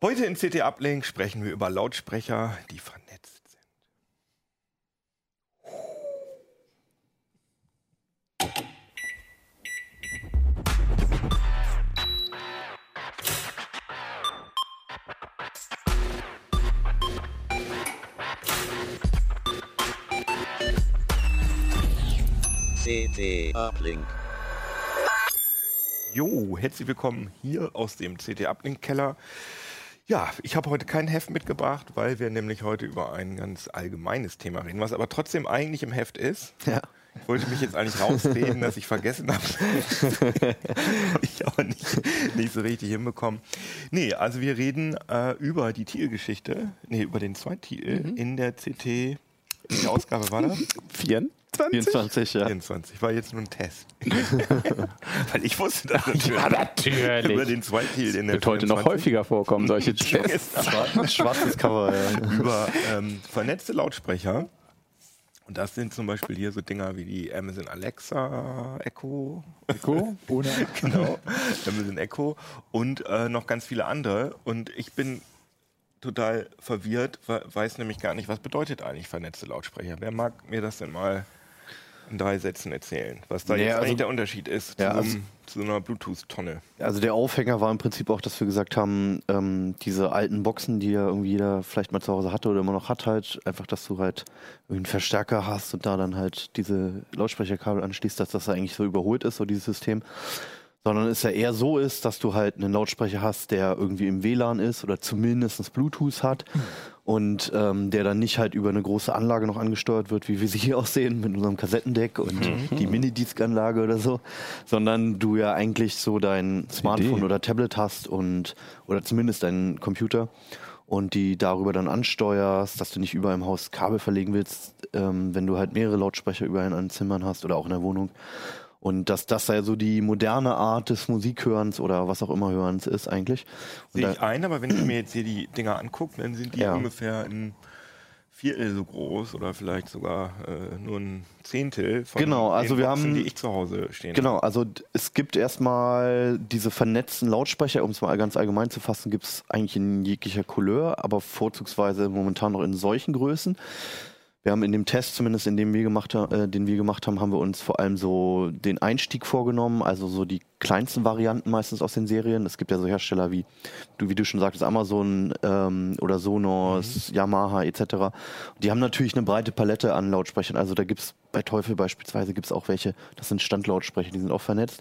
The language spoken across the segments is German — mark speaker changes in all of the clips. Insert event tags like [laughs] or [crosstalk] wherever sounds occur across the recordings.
Speaker 1: Heute in CT Uplink sprechen wir über Lautsprecher, die vernetzt sind.
Speaker 2: CT Uplink.
Speaker 1: Jo, herzlich willkommen hier aus dem CT Uplink Keller. Ja, ich habe heute kein Heft mitgebracht, weil wir nämlich heute über ein ganz allgemeines Thema reden, was aber trotzdem eigentlich im Heft ist.
Speaker 3: Ja.
Speaker 1: Ich wollte mich jetzt eigentlich rausreden, dass ich vergessen habe. [laughs] ich aber nicht, nicht so richtig hinbekommen. Nee, also wir reden äh, über die Titelgeschichte, nee, über den Zweititel in der CT. Welche Ausgabe war das?
Speaker 3: 24? 24, ja.
Speaker 1: 24. War jetzt nur ein Test. [laughs] Weil ich wusste das natürlich. Über den Zweititel in der
Speaker 3: Wird heute noch
Speaker 1: 24.
Speaker 3: häufiger vorkommen, solche Tests. [laughs]
Speaker 4: Schwarzes Cover, ja.
Speaker 1: über ähm, vernetzte Lautsprecher. Und das sind zum Beispiel hier so Dinger wie die Amazon Alexa Echo.
Speaker 4: Echo? Ohne. [laughs]
Speaker 1: Genau. Amazon Echo. Und äh, noch ganz viele andere. Und ich bin total verwirrt, we- weiß nämlich gar nicht, was bedeutet eigentlich vernetzte Lautsprecher. Wer mag mir das denn mal in drei Sätzen erzählen? Was da
Speaker 3: Nee,
Speaker 1: jetzt
Speaker 3: also-
Speaker 1: eigentlich der Unterschied ist
Speaker 3: Ja,
Speaker 1: zu, so
Speaker 3: also-
Speaker 1: zu so einer Bluetooth-Tonne.
Speaker 3: Also der Aufhänger war im Prinzip auch, dass wir gesagt haben, ähm, diese alten Boxen, die ja irgendwie jeder vielleicht mal zu Hause hatte oder immer noch hat, halt, einfach, dass du halt einen Verstärker hast und da dann halt diese Lautsprecherkabel anschließt, dass das eigentlich so überholt ist, so dieses System. Sondern es ja eher so ist, dass du halt einen Lautsprecher hast, der irgendwie im WLAN ist oder zumindest Bluetooth hat und ähm, der dann nicht halt über eine große Anlage noch angesteuert wird, wie wir sie hier [laughs] auch sehen, mit unserem Kassettendeck und die Minidisc-Anlage oder so, sondern du ja eigentlich so dein Smartphone oder Tablet hast und oder zumindest deinen Computer und die darüber dann ansteuerst, dass du nicht überall im Haus Kabel verlegen willst, ähm, wenn du halt mehrere Lautsprecher überall in einem Zimmern hast oder auch in der Wohnung. Und dass das ja so die moderne Art des Musikhörens oder was auch immer Hörens ist eigentlich.
Speaker 1: Sehe ich ein, aber wenn ich mir jetzt hier die Dinger angucke, dann sind die
Speaker 3: Ja.
Speaker 1: ungefähr ein Viertel so groß oder vielleicht sogar äh, nur ein Zehntel von
Speaker 3: Genau, also
Speaker 1: den
Speaker 3: wir
Speaker 1: Boxen,
Speaker 3: haben-
Speaker 1: die ich zu Hause stehen
Speaker 3: Genau,
Speaker 1: habe.
Speaker 3: also es gibt erstmal diese vernetzten Lautsprecher, um es mal ganz allgemein zu fassen, gibt es eigentlich in jeglicher Couleur, aber vorzugsweise momentan noch in solchen Größen. Wir haben in dem Test, zumindest in dem wir gemacht äh, den wir gemacht haben, haben wir uns vor allem so den Einstieg vorgenommen, also so die kleinsten Varianten meistens aus den Serien. Es gibt ja so Hersteller wie, du, wie du schon sagtest, Amazon ähm, oder Sonos, Yamaha etc. Die haben natürlich eine breite Palette an Lautsprechern. Also da gibt's bei Teufel beispielsweise gibt's auch welche, das sind Standlautsprecher, die sind auch vernetzt.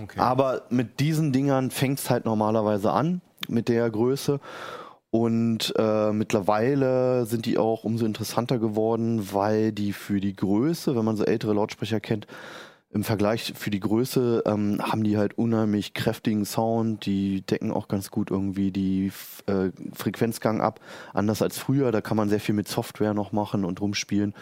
Speaker 1: Okay.
Speaker 3: Aber mit diesen Dingern fängt's halt normalerweise an, mit der Größe. Und äh, mittlerweile sind die auch umso interessanter geworden, weil die für die Größe, wenn man so ältere Lautsprecher kennt, im Vergleich für die Größe ähm, haben die halt unheimlich kräftigen Sound. Die decken auch ganz gut irgendwie die äh, Frequenzgang ab. Anders als früher, da kann man sehr viel mit Software noch machen und rumspielen.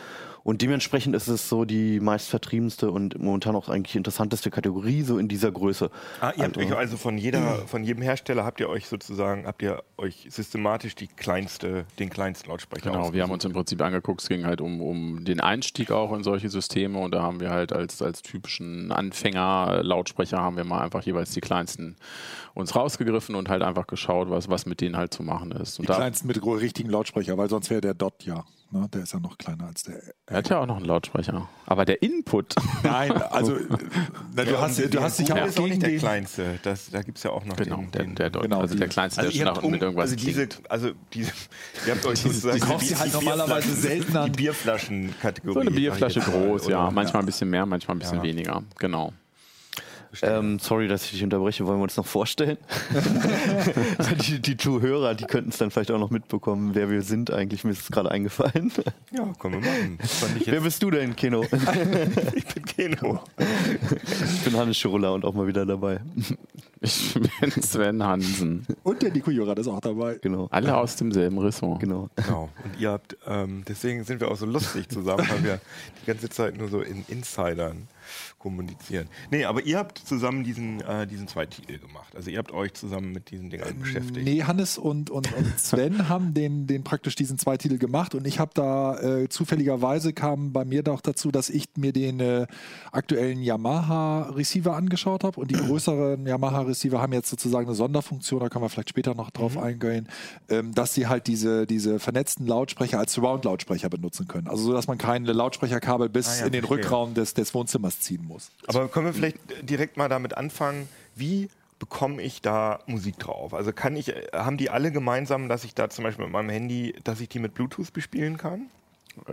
Speaker 3: Und dementsprechend ist es so die meistvertriebenste und momentan auch eigentlich interessanteste Kategorie so in dieser Größe.
Speaker 1: Ah, ihr habt
Speaker 3: Also-
Speaker 1: euch also von jeder, von jedem Hersteller habt ihr euch sozusagen, habt ihr euch systematisch die kleinste, den kleinsten Lautsprecher
Speaker 5: Genau, wir haben uns im Prinzip angeguckt, es ging halt um, um den Einstieg auch in solche Systeme und da haben wir halt als, als typischen Anfänger-Lautsprecher haben wir mal einfach jeweils die kleinsten uns rausgegriffen und halt einfach geschaut, was, was mit denen halt zu machen ist.
Speaker 4: Die
Speaker 5: Und da,
Speaker 4: kleinsten mit richtigen Lautsprecher, weil sonst wäre der Dot ja. Ne? Der ist ja noch kleiner als der.
Speaker 5: er hat ja auch noch einen Lautsprecher. Aber der Input, [laughs]
Speaker 4: Nein, also na, du
Speaker 1: Ja,
Speaker 4: hast, du hast dich
Speaker 1: der
Speaker 4: auch gegen
Speaker 1: nicht der
Speaker 4: den.
Speaker 1: kleinste. Das, da gibt es ja auch noch
Speaker 5: genau,
Speaker 1: den,
Speaker 5: der,
Speaker 1: den
Speaker 5: der, Dot,
Speaker 4: genau,
Speaker 5: also
Speaker 4: die-
Speaker 5: der kleinste,
Speaker 1: also
Speaker 5: der schon
Speaker 1: um,
Speaker 5: mit irgendwas
Speaker 1: also diese,
Speaker 5: klingt.
Speaker 1: also diese, ihr habt euch sozusagen
Speaker 4: die kaufst du halt normalerweise selten an.
Speaker 1: Die Bierflaschen-Kategorie.
Speaker 5: So eine Bierflasche groß, ja. Manchmal ein bisschen mehr, manchmal ein bisschen
Speaker 1: Ja.
Speaker 5: weniger. Genau.
Speaker 3: Ähm, sorry, dass ich dich unterbreche. Wollen wir uns noch vorstellen? [laughs] die, die Zuhörer, die könnten es dann vielleicht auch noch mitbekommen, wer wir sind eigentlich. Mir ist es gerade eingefallen.
Speaker 1: Ja, können wir machen.
Speaker 3: Wer bist du denn, Keno? [laughs]
Speaker 1: ich bin Keno.
Speaker 3: Ich bin Hannes Schurola und auch mal wieder dabei.
Speaker 5: Ich bin Sven Hansen.
Speaker 4: Und der Nico Jurat ist auch dabei.
Speaker 3: Genau.
Speaker 5: Alle aus demselben Ressort.
Speaker 3: Genau.
Speaker 1: Genau. Und ihr habt, ähm, deswegen sind wir auch so lustig zusammen, weil wir die ganze Zeit nur so in Insidern kommunizieren. Nee, aber ihr habt zusammen diesen, äh, diesen zwei Titel gemacht. Also ihr habt euch zusammen mit diesen Dingern beschäftigt.
Speaker 4: Nee, Hannes und, und, und Sven [laughs] haben den, den praktisch diesen zwei Titel gemacht und ich habe da äh, zufälligerweise kam bei mir doch dazu, dass ich mir den äh, aktuellen Yamaha Receiver angeschaut habe und die [clears throat] größeren Yamaha Receiver haben jetzt sozusagen eine Sonderfunktion, da können wir vielleicht später noch drauf eingehen, ähm, dass sie halt diese, diese vernetzten Lautsprecher als Surround-Lautsprecher benutzen können. Also so, dass man keine Lautsprecherkabel bis
Speaker 1: Ah ja,
Speaker 4: in den
Speaker 1: verstehe.
Speaker 4: Rückraum des, des Wohnzimmers ziehen muss.
Speaker 1: Aber können wir vielleicht direkt mal damit anfangen, wie bekomme ich da Musik drauf? Also kann ich, äh, haben die alle gemeinsam, dass ich da zum Beispiel mit meinem Handy, dass ich die mit Bluetooth bespielen kann?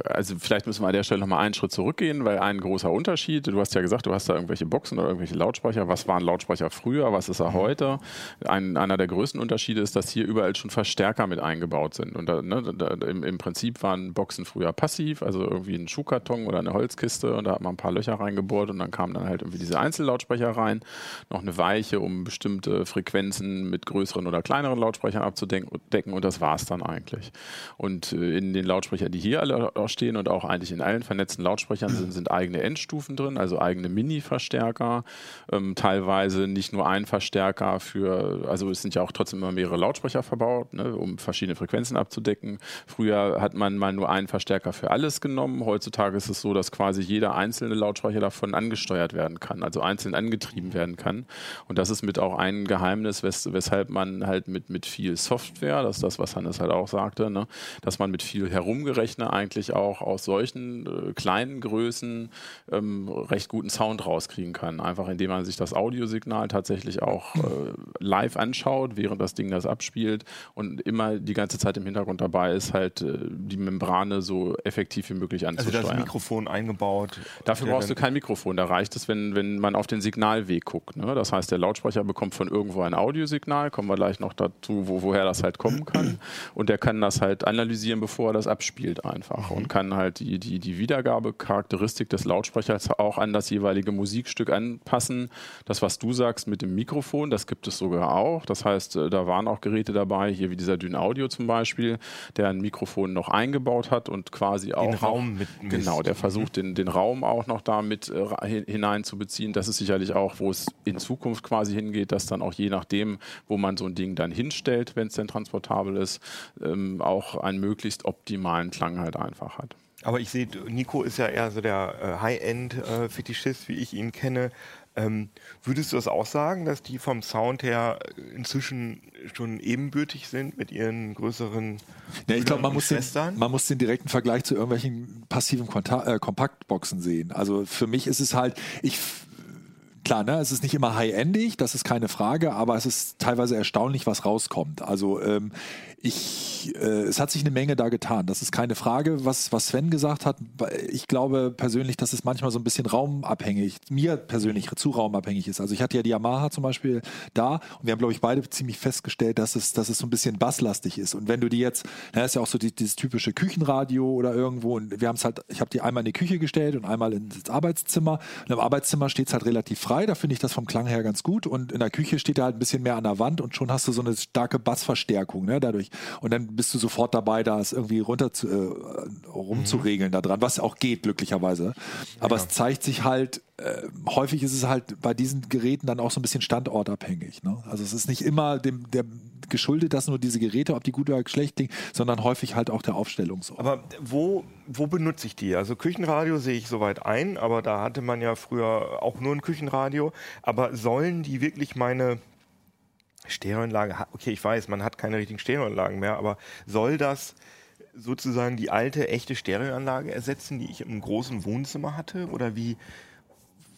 Speaker 5: Also vielleicht müssen wir an der Stelle nochmal einen Schritt zurückgehen, weil ein großer Unterschied, du hast ja gesagt, du hast da irgendwelche Boxen oder irgendwelche Lautsprecher. Was waren Lautsprecher früher, was ist er heute? Ein, einer der größten Unterschiede ist, dass hier überall schon Verstärker mit eingebaut sind. Und da, ne, da, im, im Prinzip waren Boxen früher passiv, also irgendwie ein Schuhkarton oder eine Holzkiste und da hat man ein paar Löcher reingebohrt und dann kamen dann halt irgendwie diese Einzellautsprecher rein, noch eine Weiche, um bestimmte Frequenzen mit größeren oder kleineren Lautsprechern abzudecken decken, und das war es dann eigentlich. Und äh, in den Lautsprechern, die hier alle stehen und auch eigentlich in allen vernetzten Lautsprechern sind, sind eigene Endstufen drin, also eigene Mini-Verstärker, ähm, teilweise nicht nur ein Verstärker für, also es sind ja auch trotzdem immer mehrere Lautsprecher verbaut, ne, um verschiedene Frequenzen abzudecken. Früher hat man mal nur einen Verstärker für alles genommen. Heutzutage ist es so, dass quasi jeder einzelne Lautsprecher davon angesteuert werden kann, also einzeln angetrieben werden kann. Und das ist mit auch ein Geheimnis, wes weshalb man halt mit, mit viel Software, das ist das, was Hannes halt auch sagte, ne, dass man mit viel Herumgerechne eigentlich auch aus solchen äh, kleinen Größen ähm, recht guten Sound rauskriegen kann. Einfach indem man sich das Audiosignal tatsächlich auch äh, live anschaut, während das Ding das abspielt und immer die ganze Zeit im Hintergrund dabei ist, halt äh, die Membrane so effektiv wie möglich
Speaker 1: Also da
Speaker 5: anzusteuern.
Speaker 1: ist ein Mikrofon eingebaut.
Speaker 5: Dafür brauchst du kein Mikrofon. Da reicht es, wenn, wenn man auf den Signalweg guckt. Ne? Das heißt, der Lautsprecher bekommt von irgendwo ein Audiosignal. Kommen wir gleich noch dazu, wo, woher das halt kommen kann. Und der kann das halt analysieren, bevor er das abspielt einfach. Und kann halt die, die, die Wiedergabecharakteristik des Lautsprechers auch an das jeweilige Musikstück anpassen. Das, was du sagst mit dem Mikrofon, das gibt es sogar auch. Das heißt, äh, da waren auch Geräte dabei, hier wie dieser Dyn Audio zum Beispiel, der ein Mikrofon noch eingebaut hat und quasi auch noch-
Speaker 1: Raum mit
Speaker 5: Genau, der versucht den, den Raum auch noch damit äh, ra- hin- hineinzubeziehen. Das ist sicherlich auch, wo es in Zukunft quasi hingeht, dass dann auch je nachdem, wo man so ein Ding dann hinstellt, wenn es denn transportabel ist, ähm, auch einen möglichst optimalen Klang halt einfach hat.
Speaker 1: Aber ich sehe, Nico ist ja eher so der äh, High-End-Fetischist, wie ich ihn kenne. Ähm, würdest du das auch sagen, dass die vom Sound her inzwischen schon ebenbürtig sind mit ihren größeren
Speaker 4: Ja, ich glaube, man, muss den- man muss den direkten Vergleich zu irgendwelchen passiven Konta äh, Kompaktboxen sehen. Also für mich ist es halt, ich klar, ne, es ist nicht immer high-endig, das ist keine Frage, aber es ist teilweise erstaunlich, was rauskommt. Also ähm, ich, äh, es hat sich eine Menge da getan. Das ist keine Frage, was, was Sven gesagt hat. Ich glaube persönlich, dass es manchmal so ein bisschen raumabhängig, mir persönlich zu raumabhängig ist. Also ich hatte ja die Yamaha zum Beispiel da und wir haben, glaube ich, beide ziemlich festgestellt, dass es, dass es so ein bisschen basslastig ist. Und wenn du die jetzt, na, ist ja auch so die, dieses typische Küchenradio oder irgendwo und wir haben es halt, ich habe die einmal in die Küche gestellt und einmal ins Arbeitszimmer. Und im Arbeitszimmer steht es halt relativ frei, da finde ich das vom Klang her ganz gut. Und in der Küche steht er halt ein bisschen mehr an der Wand und schon hast du so eine starke Bassverstärkung ne, dadurch. Und dann bist du sofort dabei, da es irgendwie runter zu, äh, rumzuregeln da dran, was auch geht, glücklicherweise. Aber es zeigt sich halt, äh, häufig ist es halt bei diesen Geräten dann auch so ein bisschen standortabhängig. Ne? Also es ist nicht immer dem, der geschuldet, dass nur diese Geräte, ob die gut oder schlecht klingen, sondern häufig halt auch der Aufstellung so.
Speaker 1: Aber wo, wo benutze ich die? Also Küchenradio sehe ich soweit ein, aber da hatte man ja früher auch nur ein Küchenradio. Aber sollen die wirklich meine Stereoanlage, okay, ich weiß, man hat keine richtigen Stereoanlagen mehr, aber soll das sozusagen die alte, echte Stereoanlage ersetzen, die ich im großen Wohnzimmer hatte? Oder wie,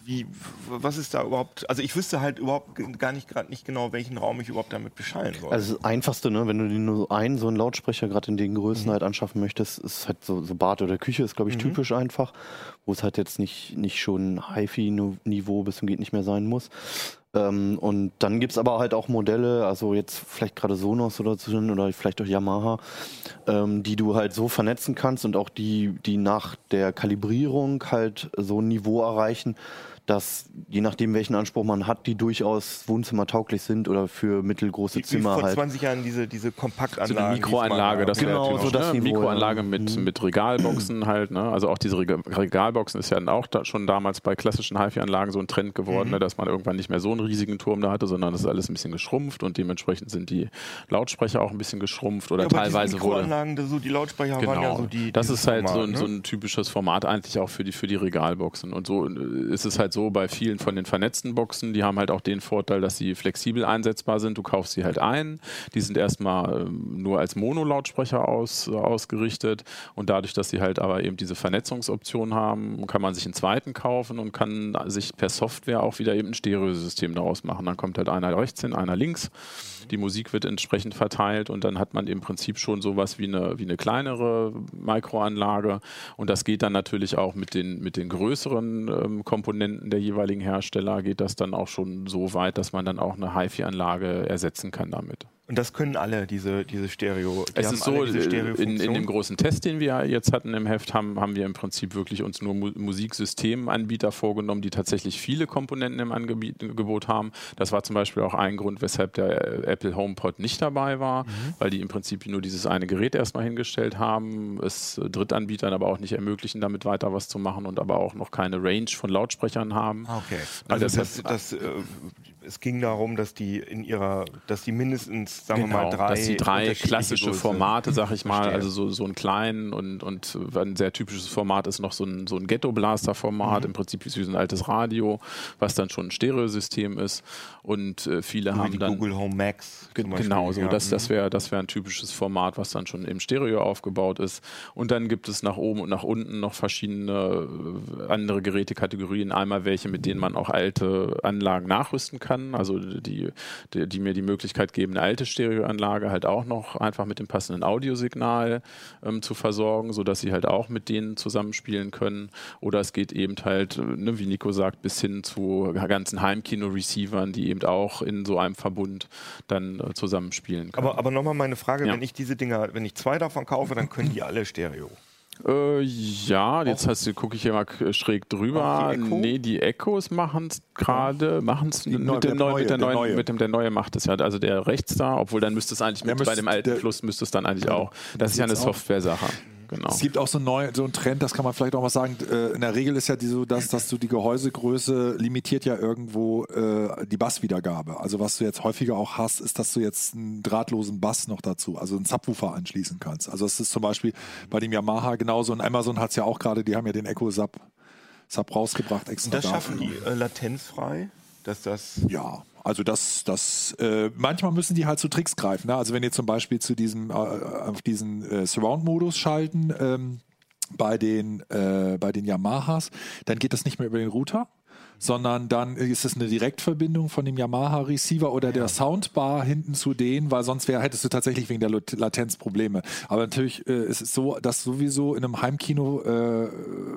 Speaker 1: wie, was ist da überhaupt? Also ich wüsste halt überhaupt gar nicht gerade nicht genau, welchen Raum ich überhaupt damit beschallen soll.
Speaker 3: Also das Einfachste, ne, wenn du dir nur einen so einen Lautsprecher gerade in den Größen halt anschaffen möchtest, ist halt so, so Bad oder Küche ist, glaube ich, typisch einfach, wo es halt jetzt nicht, nicht schon HiFi-Niveau bis zum geht nicht mehr sein muss. Ähm, und dann gibt es aber halt auch Modelle, also jetzt vielleicht gerade Sonos oder so oder vielleicht auch Yamaha, ähm, die du halt so vernetzen kannst und auch die, die nach der Kalibrierung halt so ein Niveau erreichen, dass je nachdem, welchen Anspruch man hat, die durchaus wohnzimmertauglich sind oder für mittelgroße
Speaker 1: Wie
Speaker 3: Zimmer
Speaker 1: vor
Speaker 3: halt.
Speaker 1: 20 Jahren diese, diese
Speaker 5: So
Speaker 1: Kompaktanlagen.
Speaker 5: eine Mikroanlage, das wäre
Speaker 3: Genau,
Speaker 5: typisch,
Speaker 3: so das
Speaker 5: ne?
Speaker 3: Niveau,
Speaker 5: Mikroanlage mit,
Speaker 3: Mhm.
Speaker 5: mit Regalboxen halt. Ne? Also auch diese Rega- Regalboxen ist ja dann auch da schon damals bei klassischen HiFi-Anlagen so ein Trend geworden, ne? dass man irgendwann nicht mehr so einen riesigen Turm da hatte, sondern das ist alles ein bisschen geschrumpft und dementsprechend sind die Lautsprecher auch ein bisschen geschrumpft oder
Speaker 1: ja, aber
Speaker 5: teilweise wurde.
Speaker 1: Mikroanlagen, das so die Lautsprecher waren ja
Speaker 5: Genau.
Speaker 1: so die.
Speaker 5: das ist halt so,
Speaker 1: Format,
Speaker 5: ein,
Speaker 1: ne?
Speaker 5: so ein typisches Format eigentlich auch für die, für die Regalboxen. Und so äh, ist es halt so bei vielen von den vernetzten Boxen, die haben halt auch den Vorteil, dass sie flexibel einsetzbar sind. Du kaufst sie halt ein. Die sind erstmal ähm, nur als Mono-Lautsprecher aus, ausgerichtet. Und dadurch, dass sie halt aber eben diese Vernetzungsoption haben, kann man sich einen zweiten kaufen und kann sich per Software auch wieder eben ein Stereosystem daraus machen. Dann kommt halt einer rechts hin, einer links. Die Musik wird entsprechend verteilt und dann hat man im Prinzip schon sowas wie eine, wie eine kleinere Mikroanlage. Und das geht dann natürlich auch mit den, mit den größeren ähm, Komponenten der jeweiligen Hersteller, geht das dann auch schon so weit, dass man dann auch eine HiFi-Anlage ersetzen kann damit.
Speaker 1: Und das können alle, diese, diese Stereo. Die
Speaker 5: Es ist so, äh, in, in dem großen Test, den wir jetzt hatten im Heft, haben, haben wir im Prinzip wirklich uns nur Mu Musiksystemanbieter vorgenommen, die tatsächlich viele Komponenten im Angebot haben. Das war zum Beispiel auch ein Grund, weshalb der äh, Apple HomePod nicht dabei war,
Speaker 1: Mhm.
Speaker 5: weil die im Prinzip nur dieses eine Gerät erstmal hingestellt haben, es äh, Drittanbietern aber auch nicht ermöglichen, damit weiter was zu machen und aber auch noch keine Range von Lautsprechern haben.
Speaker 1: Ah, Okay.
Speaker 5: Also
Speaker 1: das,
Speaker 5: deshalb-
Speaker 1: das, äh, es ging darum, dass die in ihrer, dass die mindestens, sagen wir mal, drei,
Speaker 5: Genau, dass die drei klassische Formate, sag ich mal,
Speaker 1: Verstehe.
Speaker 5: also so, so ein kleinen und, und ein sehr typisches Format ist noch so ein, so ein Ghetto-Blaster-Format,
Speaker 1: Mhm.
Speaker 5: im Prinzip wie so ein altes Radio, was dann schon ein Stereosystem ist und äh, viele
Speaker 1: wie
Speaker 5: haben
Speaker 1: die
Speaker 5: dann...
Speaker 1: Google Home Max.
Speaker 5: Ge-
Speaker 1: Beispiel,
Speaker 5: Genau, so.
Speaker 1: ja.
Speaker 5: Das, das wäre das wär ein typisches Format, was dann schon im Stereo aufgebaut ist. Und dann gibt es nach oben und nach unten noch verschiedene äh, andere Gerätekategorien. Einmal welche, mit denen man auch alte Anlagen nachrüsten kann, also die, die, die mir die Möglichkeit geben, eine alte Stereoanlage halt auch noch einfach mit dem passenden Audiosignal ähm, zu versorgen, sodass sie halt auch mit denen zusammenspielen können. Oder es geht eben halt, äh, ne, wie Nico sagt, bis hin zu ganzen Heimkino-Receivern, die eben auch in so einem Verbund dann äh, zusammenspielen können.
Speaker 1: Aber, aber nochmal meine Frage,
Speaker 5: Ja.
Speaker 1: wenn ich diese Dinger, wenn ich zwei davon kaufe, dann können die alle Stereo.
Speaker 5: Äh, ja, jetzt hast du, gucke ich hier mal schräg drüber.
Speaker 1: Die?
Speaker 5: Nee, die Echos machen es gerade, machen es mit, dem neuen, mit der
Speaker 4: neue, der
Speaker 5: neuen,
Speaker 4: neue.
Speaker 5: mit dem der neue macht es ja. Also der rechts da, obwohl dann müsste es eigentlich mit, bei
Speaker 4: müsste-
Speaker 5: dem alten
Speaker 4: der-
Speaker 5: Fluss müsste es dann eigentlich auch. Das ist ja eine. Software-Sache. Genau.
Speaker 4: Es gibt auch so, neu, so einen Trend, das kann man vielleicht auch mal sagen. Äh, in der Regel ist ja die so, dass, dass du die Gehäusegröße limitiert ja irgendwo äh, die Basswiedergabe. Also was du jetzt häufiger auch hast, ist, dass du jetzt einen drahtlosen Bass noch dazu, also einen Subwoofer anschließen kannst. Also es ist zum Beispiel bei dem Yamaha genauso und Amazon hat es ja auch gerade, die haben ja den Echo Sub, Sub rausgebracht extra
Speaker 1: Das
Speaker 4: dafür.
Speaker 1: schaffen die äh, latenzfrei, dass das.
Speaker 4: Ja, also das, das, äh, manchmal müssen die halt zu Tricks greifen. Ne? Also wenn ihr zum Beispiel zu diesem, äh, auf diesen äh, Surround-Modus schalten, ähm, bei den, äh, bei den Yamahas, dann geht das nicht mehr über den Router, sondern dann ist es eine Direktverbindung von dem Yamaha Receiver oder der Soundbar hinten zu denen, weil sonst wär, hättest du tatsächlich wegen der Lat- Latenz Probleme. Aber natürlich äh, ist es so, dass sowieso in einem Heimkino äh,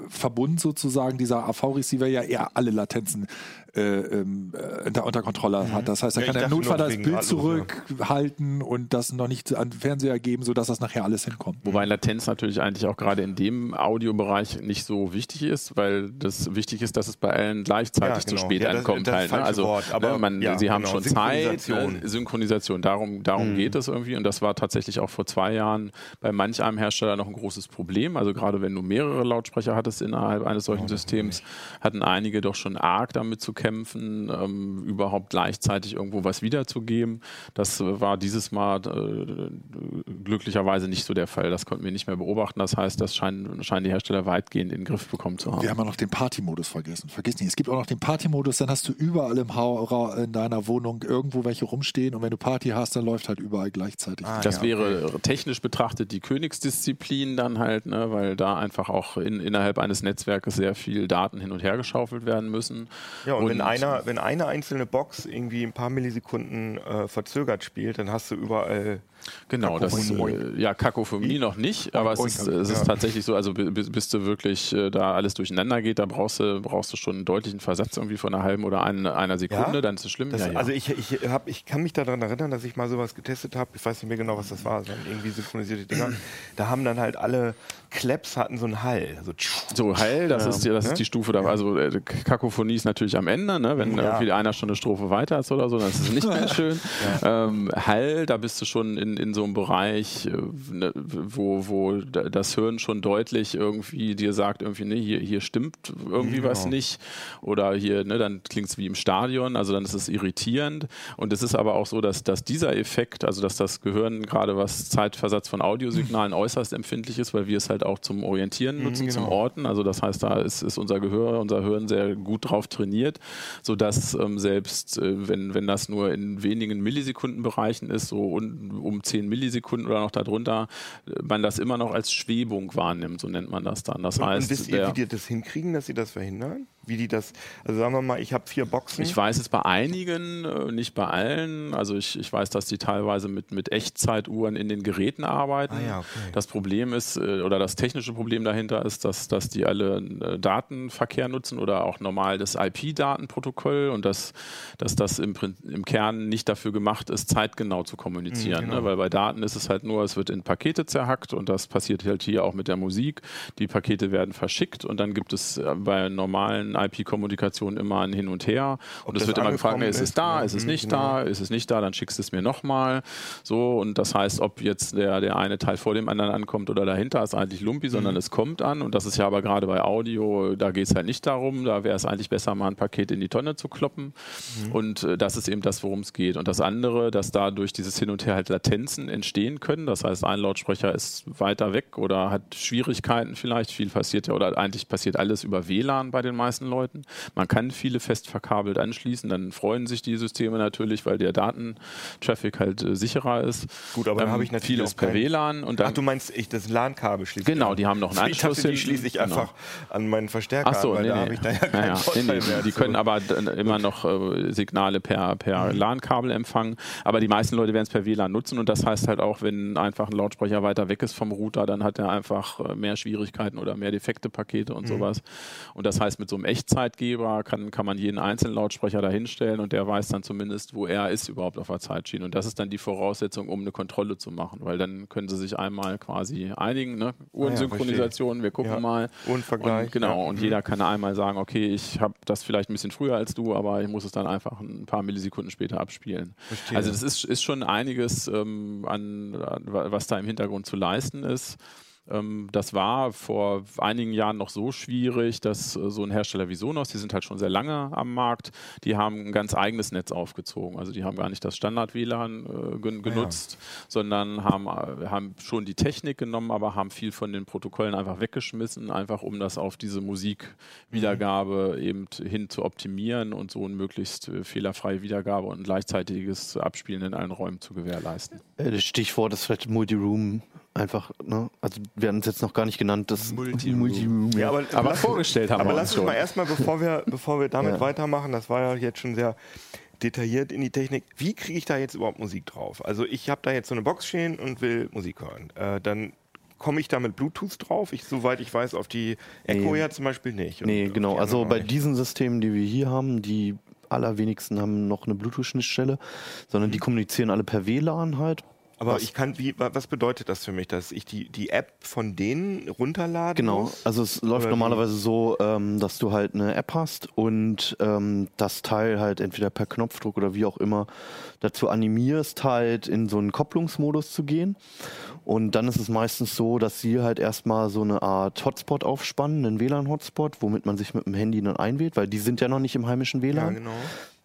Speaker 4: Verbund sozusagen dieser AV-Receiver ja eher alle Latenzen äh, ähm, äh, unter, unter Kontrolle hat. Das heißt, er
Speaker 1: Ja,
Speaker 4: kann er
Speaker 1: dachte
Speaker 4: Notfall das Bild
Speaker 1: Alus,
Speaker 4: zurückhalten und das noch nicht an den Fernseher geben, sodass das nachher alles hinkommt.
Speaker 5: Wobei Latenz natürlich eigentlich auch gerade in dem Audiobereich nicht so wichtig ist, weil das wichtig ist, dass es bei allen gleichzeitig
Speaker 1: Ja,
Speaker 5: zu
Speaker 1: genau.
Speaker 5: spät
Speaker 1: Ja, das-
Speaker 5: ankommt.
Speaker 1: das
Speaker 5: halt, ne? Also
Speaker 1: Wort, aber
Speaker 5: ne, man,
Speaker 1: ja,
Speaker 5: sie haben
Speaker 1: genau,
Speaker 5: schon Zeit,
Speaker 1: Synchronisation.
Speaker 5: ne? Synchronisation. Darum, darum geht es irgendwie und das war tatsächlich auch vor zwei Jahren bei manch einem Hersteller noch ein großes Problem. Also gerade wenn du mehrere Lautsprecher hattest innerhalb eines solchen Systems, hatten einige doch schon arg damit zu kämpfen, ähm, überhaupt gleichzeitig irgendwo was wiederzugeben. Das äh, war dieses Mal äh, glücklicherweise nicht so der Fall. Das konnten wir nicht mehr beobachten. Das heißt, das scheinen, scheinen die Hersteller weitgehend in den Griff bekommen zu haben.
Speaker 4: Wir haben ja noch den Party-Modus vergessen. Vergiss nicht, es gibt auch noch den Party-Modus, dann hast du überall im Ra- in deiner Wohnung irgendwo welche rumstehen und wenn du Party hast, dann läuft halt überall gleichzeitig.
Speaker 1: Ah,
Speaker 5: Das
Speaker 1: ja,
Speaker 5: wäre technisch betrachtet die Königsdisziplin dann halt, ne, weil da einfach auch in, innerhalb eines Netzwerkes sehr viel Daten hin und her geschaufelt werden müssen.
Speaker 1: Ja, und, wenn, einer, wenn eine einzelne Box irgendwie ein paar Millisekunden äh, verzögert spielt, dann hast du überall.
Speaker 5: Genau, das
Speaker 1: Kakophonie.
Speaker 5: äh, ja Kakophonie noch nicht, aber es ist, es ist tatsächlich so, also bi- bis, bis du wirklich äh, da alles durcheinander geht, da brauchst du, brauchst du schon einen deutlichen Versatz irgendwie von einer halben oder ein, einer Sekunde,
Speaker 1: Ja?
Speaker 5: dann ist es schlimm.
Speaker 1: Das,
Speaker 5: ja, ja.
Speaker 1: Also ich, ich, hab, ich kann mich daran erinnern, dass ich mal sowas getestet habe. Ich weiß nicht mehr genau, was das war. Das waren irgendwie synchronisierte Dinger. Da haben dann halt alle Claps hatten so einen Hall. So.
Speaker 5: So, Hall, das, ist, die, das ist die Stufe da. Also äh, Kakophonie ist natürlich am Ende, ne? wenn irgendwie einer schon eine Strophe weiter ist oder so, dann ist es nicht mehr schön. ähm, Hall, da bist du schon in, in so einem Bereich, äh, ne, wo, wo da- das Hirn schon deutlich irgendwie dir sagt, irgendwie, ne, hier, hier stimmt irgendwie was
Speaker 1: Genau.
Speaker 5: nicht. Oder hier, ne, dann klingt es wie im Stadion, also dann ist es irritierend. Und es ist aber auch so, dass, dass dieser Effekt, also dass das Gehirn gerade was Zeitversatz von Audiosignalen äußerst empfindlich ist, weil wir es halt auch zum Orientieren nutzen, zum
Speaker 1: genau.
Speaker 5: Orten. Also das heißt, da ist, ist unser Gehör, unser Hirn sehr gut drauf trainiert, sodass ähm, selbst äh, wenn, wenn das nur in wenigen Millisekundenbereichen ist, so un, um 10 Millisekunden oder noch darunter, äh, man das immer noch als Schwebung wahrnimmt, so nennt man das dann. Das
Speaker 1: Und,
Speaker 5: heißt,
Speaker 1: und wisst ihr, wie die das hinkriegen, dass sie das verhindern? Wie die das, also sagen wir mal, ich habe vier Boxen.
Speaker 5: Ich weiß es bei einigen, äh, nicht bei allen. Also ich, ich weiß, dass die teilweise mit, mit Echtzeituhren in den Geräten arbeiten.
Speaker 1: Ah ja, okay.
Speaker 5: Das Problem ist, äh, oder das technische Problem dahinter ist, dass, dass die alle äh, Datenverkehr nutzen oder auch normal das IP-Datenprotokoll und dass, dass das im, im Kern nicht dafür gemacht ist, zeitgenau zu kommunizieren.
Speaker 1: genau.
Speaker 5: ne? Weil bei Daten ist es halt nur, es wird in Pakete zerhackt und das passiert halt hier auch mit der Musik. Die Pakete werden verschickt und dann gibt es bei normalen IP-Kommunikation immer ein Hin und Her. Und es wird immer gefragt, ne, ist es
Speaker 1: ist,
Speaker 5: da,
Speaker 1: ne?
Speaker 5: ist es
Speaker 1: Mhm,
Speaker 5: nicht
Speaker 1: genau.
Speaker 5: da, ist es nicht da, dann schickst du es mir nochmal. So, und das heißt, ob jetzt der, der eine Teil vor dem anderen ankommt oder dahinter, ist eigentlich Lumpi,
Speaker 1: Mhm.
Speaker 5: sondern es kommt an. Und das ist ja aber gerade bei Audio, da geht es halt nicht darum, da wäre es eigentlich besser, mal ein Paket in die Tonne zu kloppen.
Speaker 1: Mhm.
Speaker 5: Und äh, das ist eben das, worum es geht. Und das andere, dass dadurch dieses Hin und Her halt Latenzen entstehen können. Das heißt, ein Lautsprecher ist weiter weg oder hat Schwierigkeiten vielleicht. Viel passiert ja, oder eigentlich passiert alles über WLAN bei den meisten Leuten. Man kann viele fest verkabelt anschließen, dann freuen sich die Systeme natürlich, weil der Datentraffic halt äh, sicherer ist.
Speaker 1: Gut, aber dann
Speaker 5: Ähm,
Speaker 1: habe ich natürlich
Speaker 5: vieles
Speaker 1: auch
Speaker 5: per WLAN und dann
Speaker 1: Ach, du meinst, ich das LAN-Kabel schließe
Speaker 5: Genau, die haben noch einen [laughs]
Speaker 1: Ich dachte,
Speaker 5: Anschluss
Speaker 1: die
Speaker 5: hinten.
Speaker 1: schließe ich
Speaker 5: Genau.
Speaker 1: einfach an meinen Verstärker
Speaker 5: Ach so,
Speaker 1: an, weil
Speaker 5: nee,
Speaker 1: da
Speaker 5: nee.
Speaker 1: habe ich da ja keinen
Speaker 5: ja.
Speaker 1: Vorteil
Speaker 5: Nee,
Speaker 1: mehr.
Speaker 5: Die
Speaker 1: So.
Speaker 5: können aber dann immer noch äh, Signale per, per
Speaker 1: Mhm.
Speaker 5: LAN-Kabel empfangen. Aber die meisten Leute werden es per WLAN nutzen und das heißt halt auch, wenn einfach ein Lautsprecher weiter weg ist vom Router, dann hat er einfach äh, mehr Schwierigkeiten oder mehr defekte Pakete
Speaker 1: Mhm.
Speaker 5: und sowas. Und das heißt, mit so einem Echtzeitgeber kann, kann man jeden einzelnen Lautsprecher da hinstellen und der weiß dann zumindest, wo er ist überhaupt auf der Zeitschiene. Und das ist dann die Voraussetzung, um eine Kontrolle zu machen, weil dann können sie sich einmal quasi einigen, ne? Uhrensynchronisation, wir gucken
Speaker 1: Ja.
Speaker 5: mal.
Speaker 1: Und Vergleich,
Speaker 5: Und, genau,
Speaker 1: ja.
Speaker 5: und
Speaker 1: Mhm.
Speaker 5: jeder kann einmal sagen, okay, ich habe das vielleicht ein bisschen früher als du, aber ich muss es dann einfach ein paar Millisekunden später abspielen.
Speaker 1: Verstehe.
Speaker 5: Also das ist, ist schon einiges ähm, an, was da im Hintergrund zu leisten ist. Ähm, das war vor einigen Jahren noch so schwierig, dass äh, so ein Hersteller wie Sonos, die sind halt schon sehr lange am Markt, die haben ein ganz eigenes Netz aufgezogen. Also die haben gar nicht das Standard-WLAN äh, gen genutzt, sondern haben, äh, haben schon die Technik genommen, aber haben viel von den Protokollen einfach weggeschmissen, einfach um das auf diese Musikwiedergabe eben hin zu optimieren und so eine möglichst fehlerfreie Wiedergabe und ein gleichzeitiges Abspielen in allen Räumen zu gewährleisten.
Speaker 3: Äh, Das Stichwort ist vielleicht Multiroom einfach, ne? Also wir haben es jetzt noch gar nicht genannt, das
Speaker 5: Multiroom.
Speaker 3: Multiroom
Speaker 1: Ja, aber,
Speaker 5: Aber
Speaker 1: lass-
Speaker 5: vorgestellt haben
Speaker 1: aber
Speaker 5: wir
Speaker 1: lass
Speaker 5: uns
Speaker 1: mal erstmal, bevor wir, bevor wir damit
Speaker 3: Ja.
Speaker 1: weitermachen, das war ja jetzt schon sehr detailliert in die Technik. Wie kriege ich da jetzt überhaupt Musik drauf? Also ich habe da jetzt so eine Box stehen und will Musik hören. Äh, dann komme ich da mit Bluetooth drauf? Ich, soweit ich weiß, auf die Echo
Speaker 3: Nee.
Speaker 1: ja zum Beispiel nicht. Und
Speaker 3: Nee, genau. Also bei
Speaker 1: nicht.
Speaker 3: diesen Systemen, die wir hier haben, die allerwenigsten haben noch eine Bluetooth-Schnittstelle, sondern die kommunizieren alle per WLAN halt.
Speaker 1: Aber
Speaker 3: was-
Speaker 1: ich kann, wie, wa- was bedeutet das für mich, dass ich die, die App von denen runterladen
Speaker 3: Genau,
Speaker 1: muss?
Speaker 3: also es läuft
Speaker 1: Oder wie?
Speaker 3: normalerweise so, ähm, dass du halt eine App hast und ähm, das Teil halt entweder per Knopfdruck oder wie auch immer dazu animierst, halt in so einen Kopplungsmodus zu gehen. Und dann ist es meistens so, dass sie halt erstmal so eine Art Hotspot aufspannen, einen WLAN-Hotspot, womit man sich mit dem Handy dann einwählt, weil die sind ja noch nicht im heimischen
Speaker 1: Ja,
Speaker 3: WLAN.
Speaker 1: genau.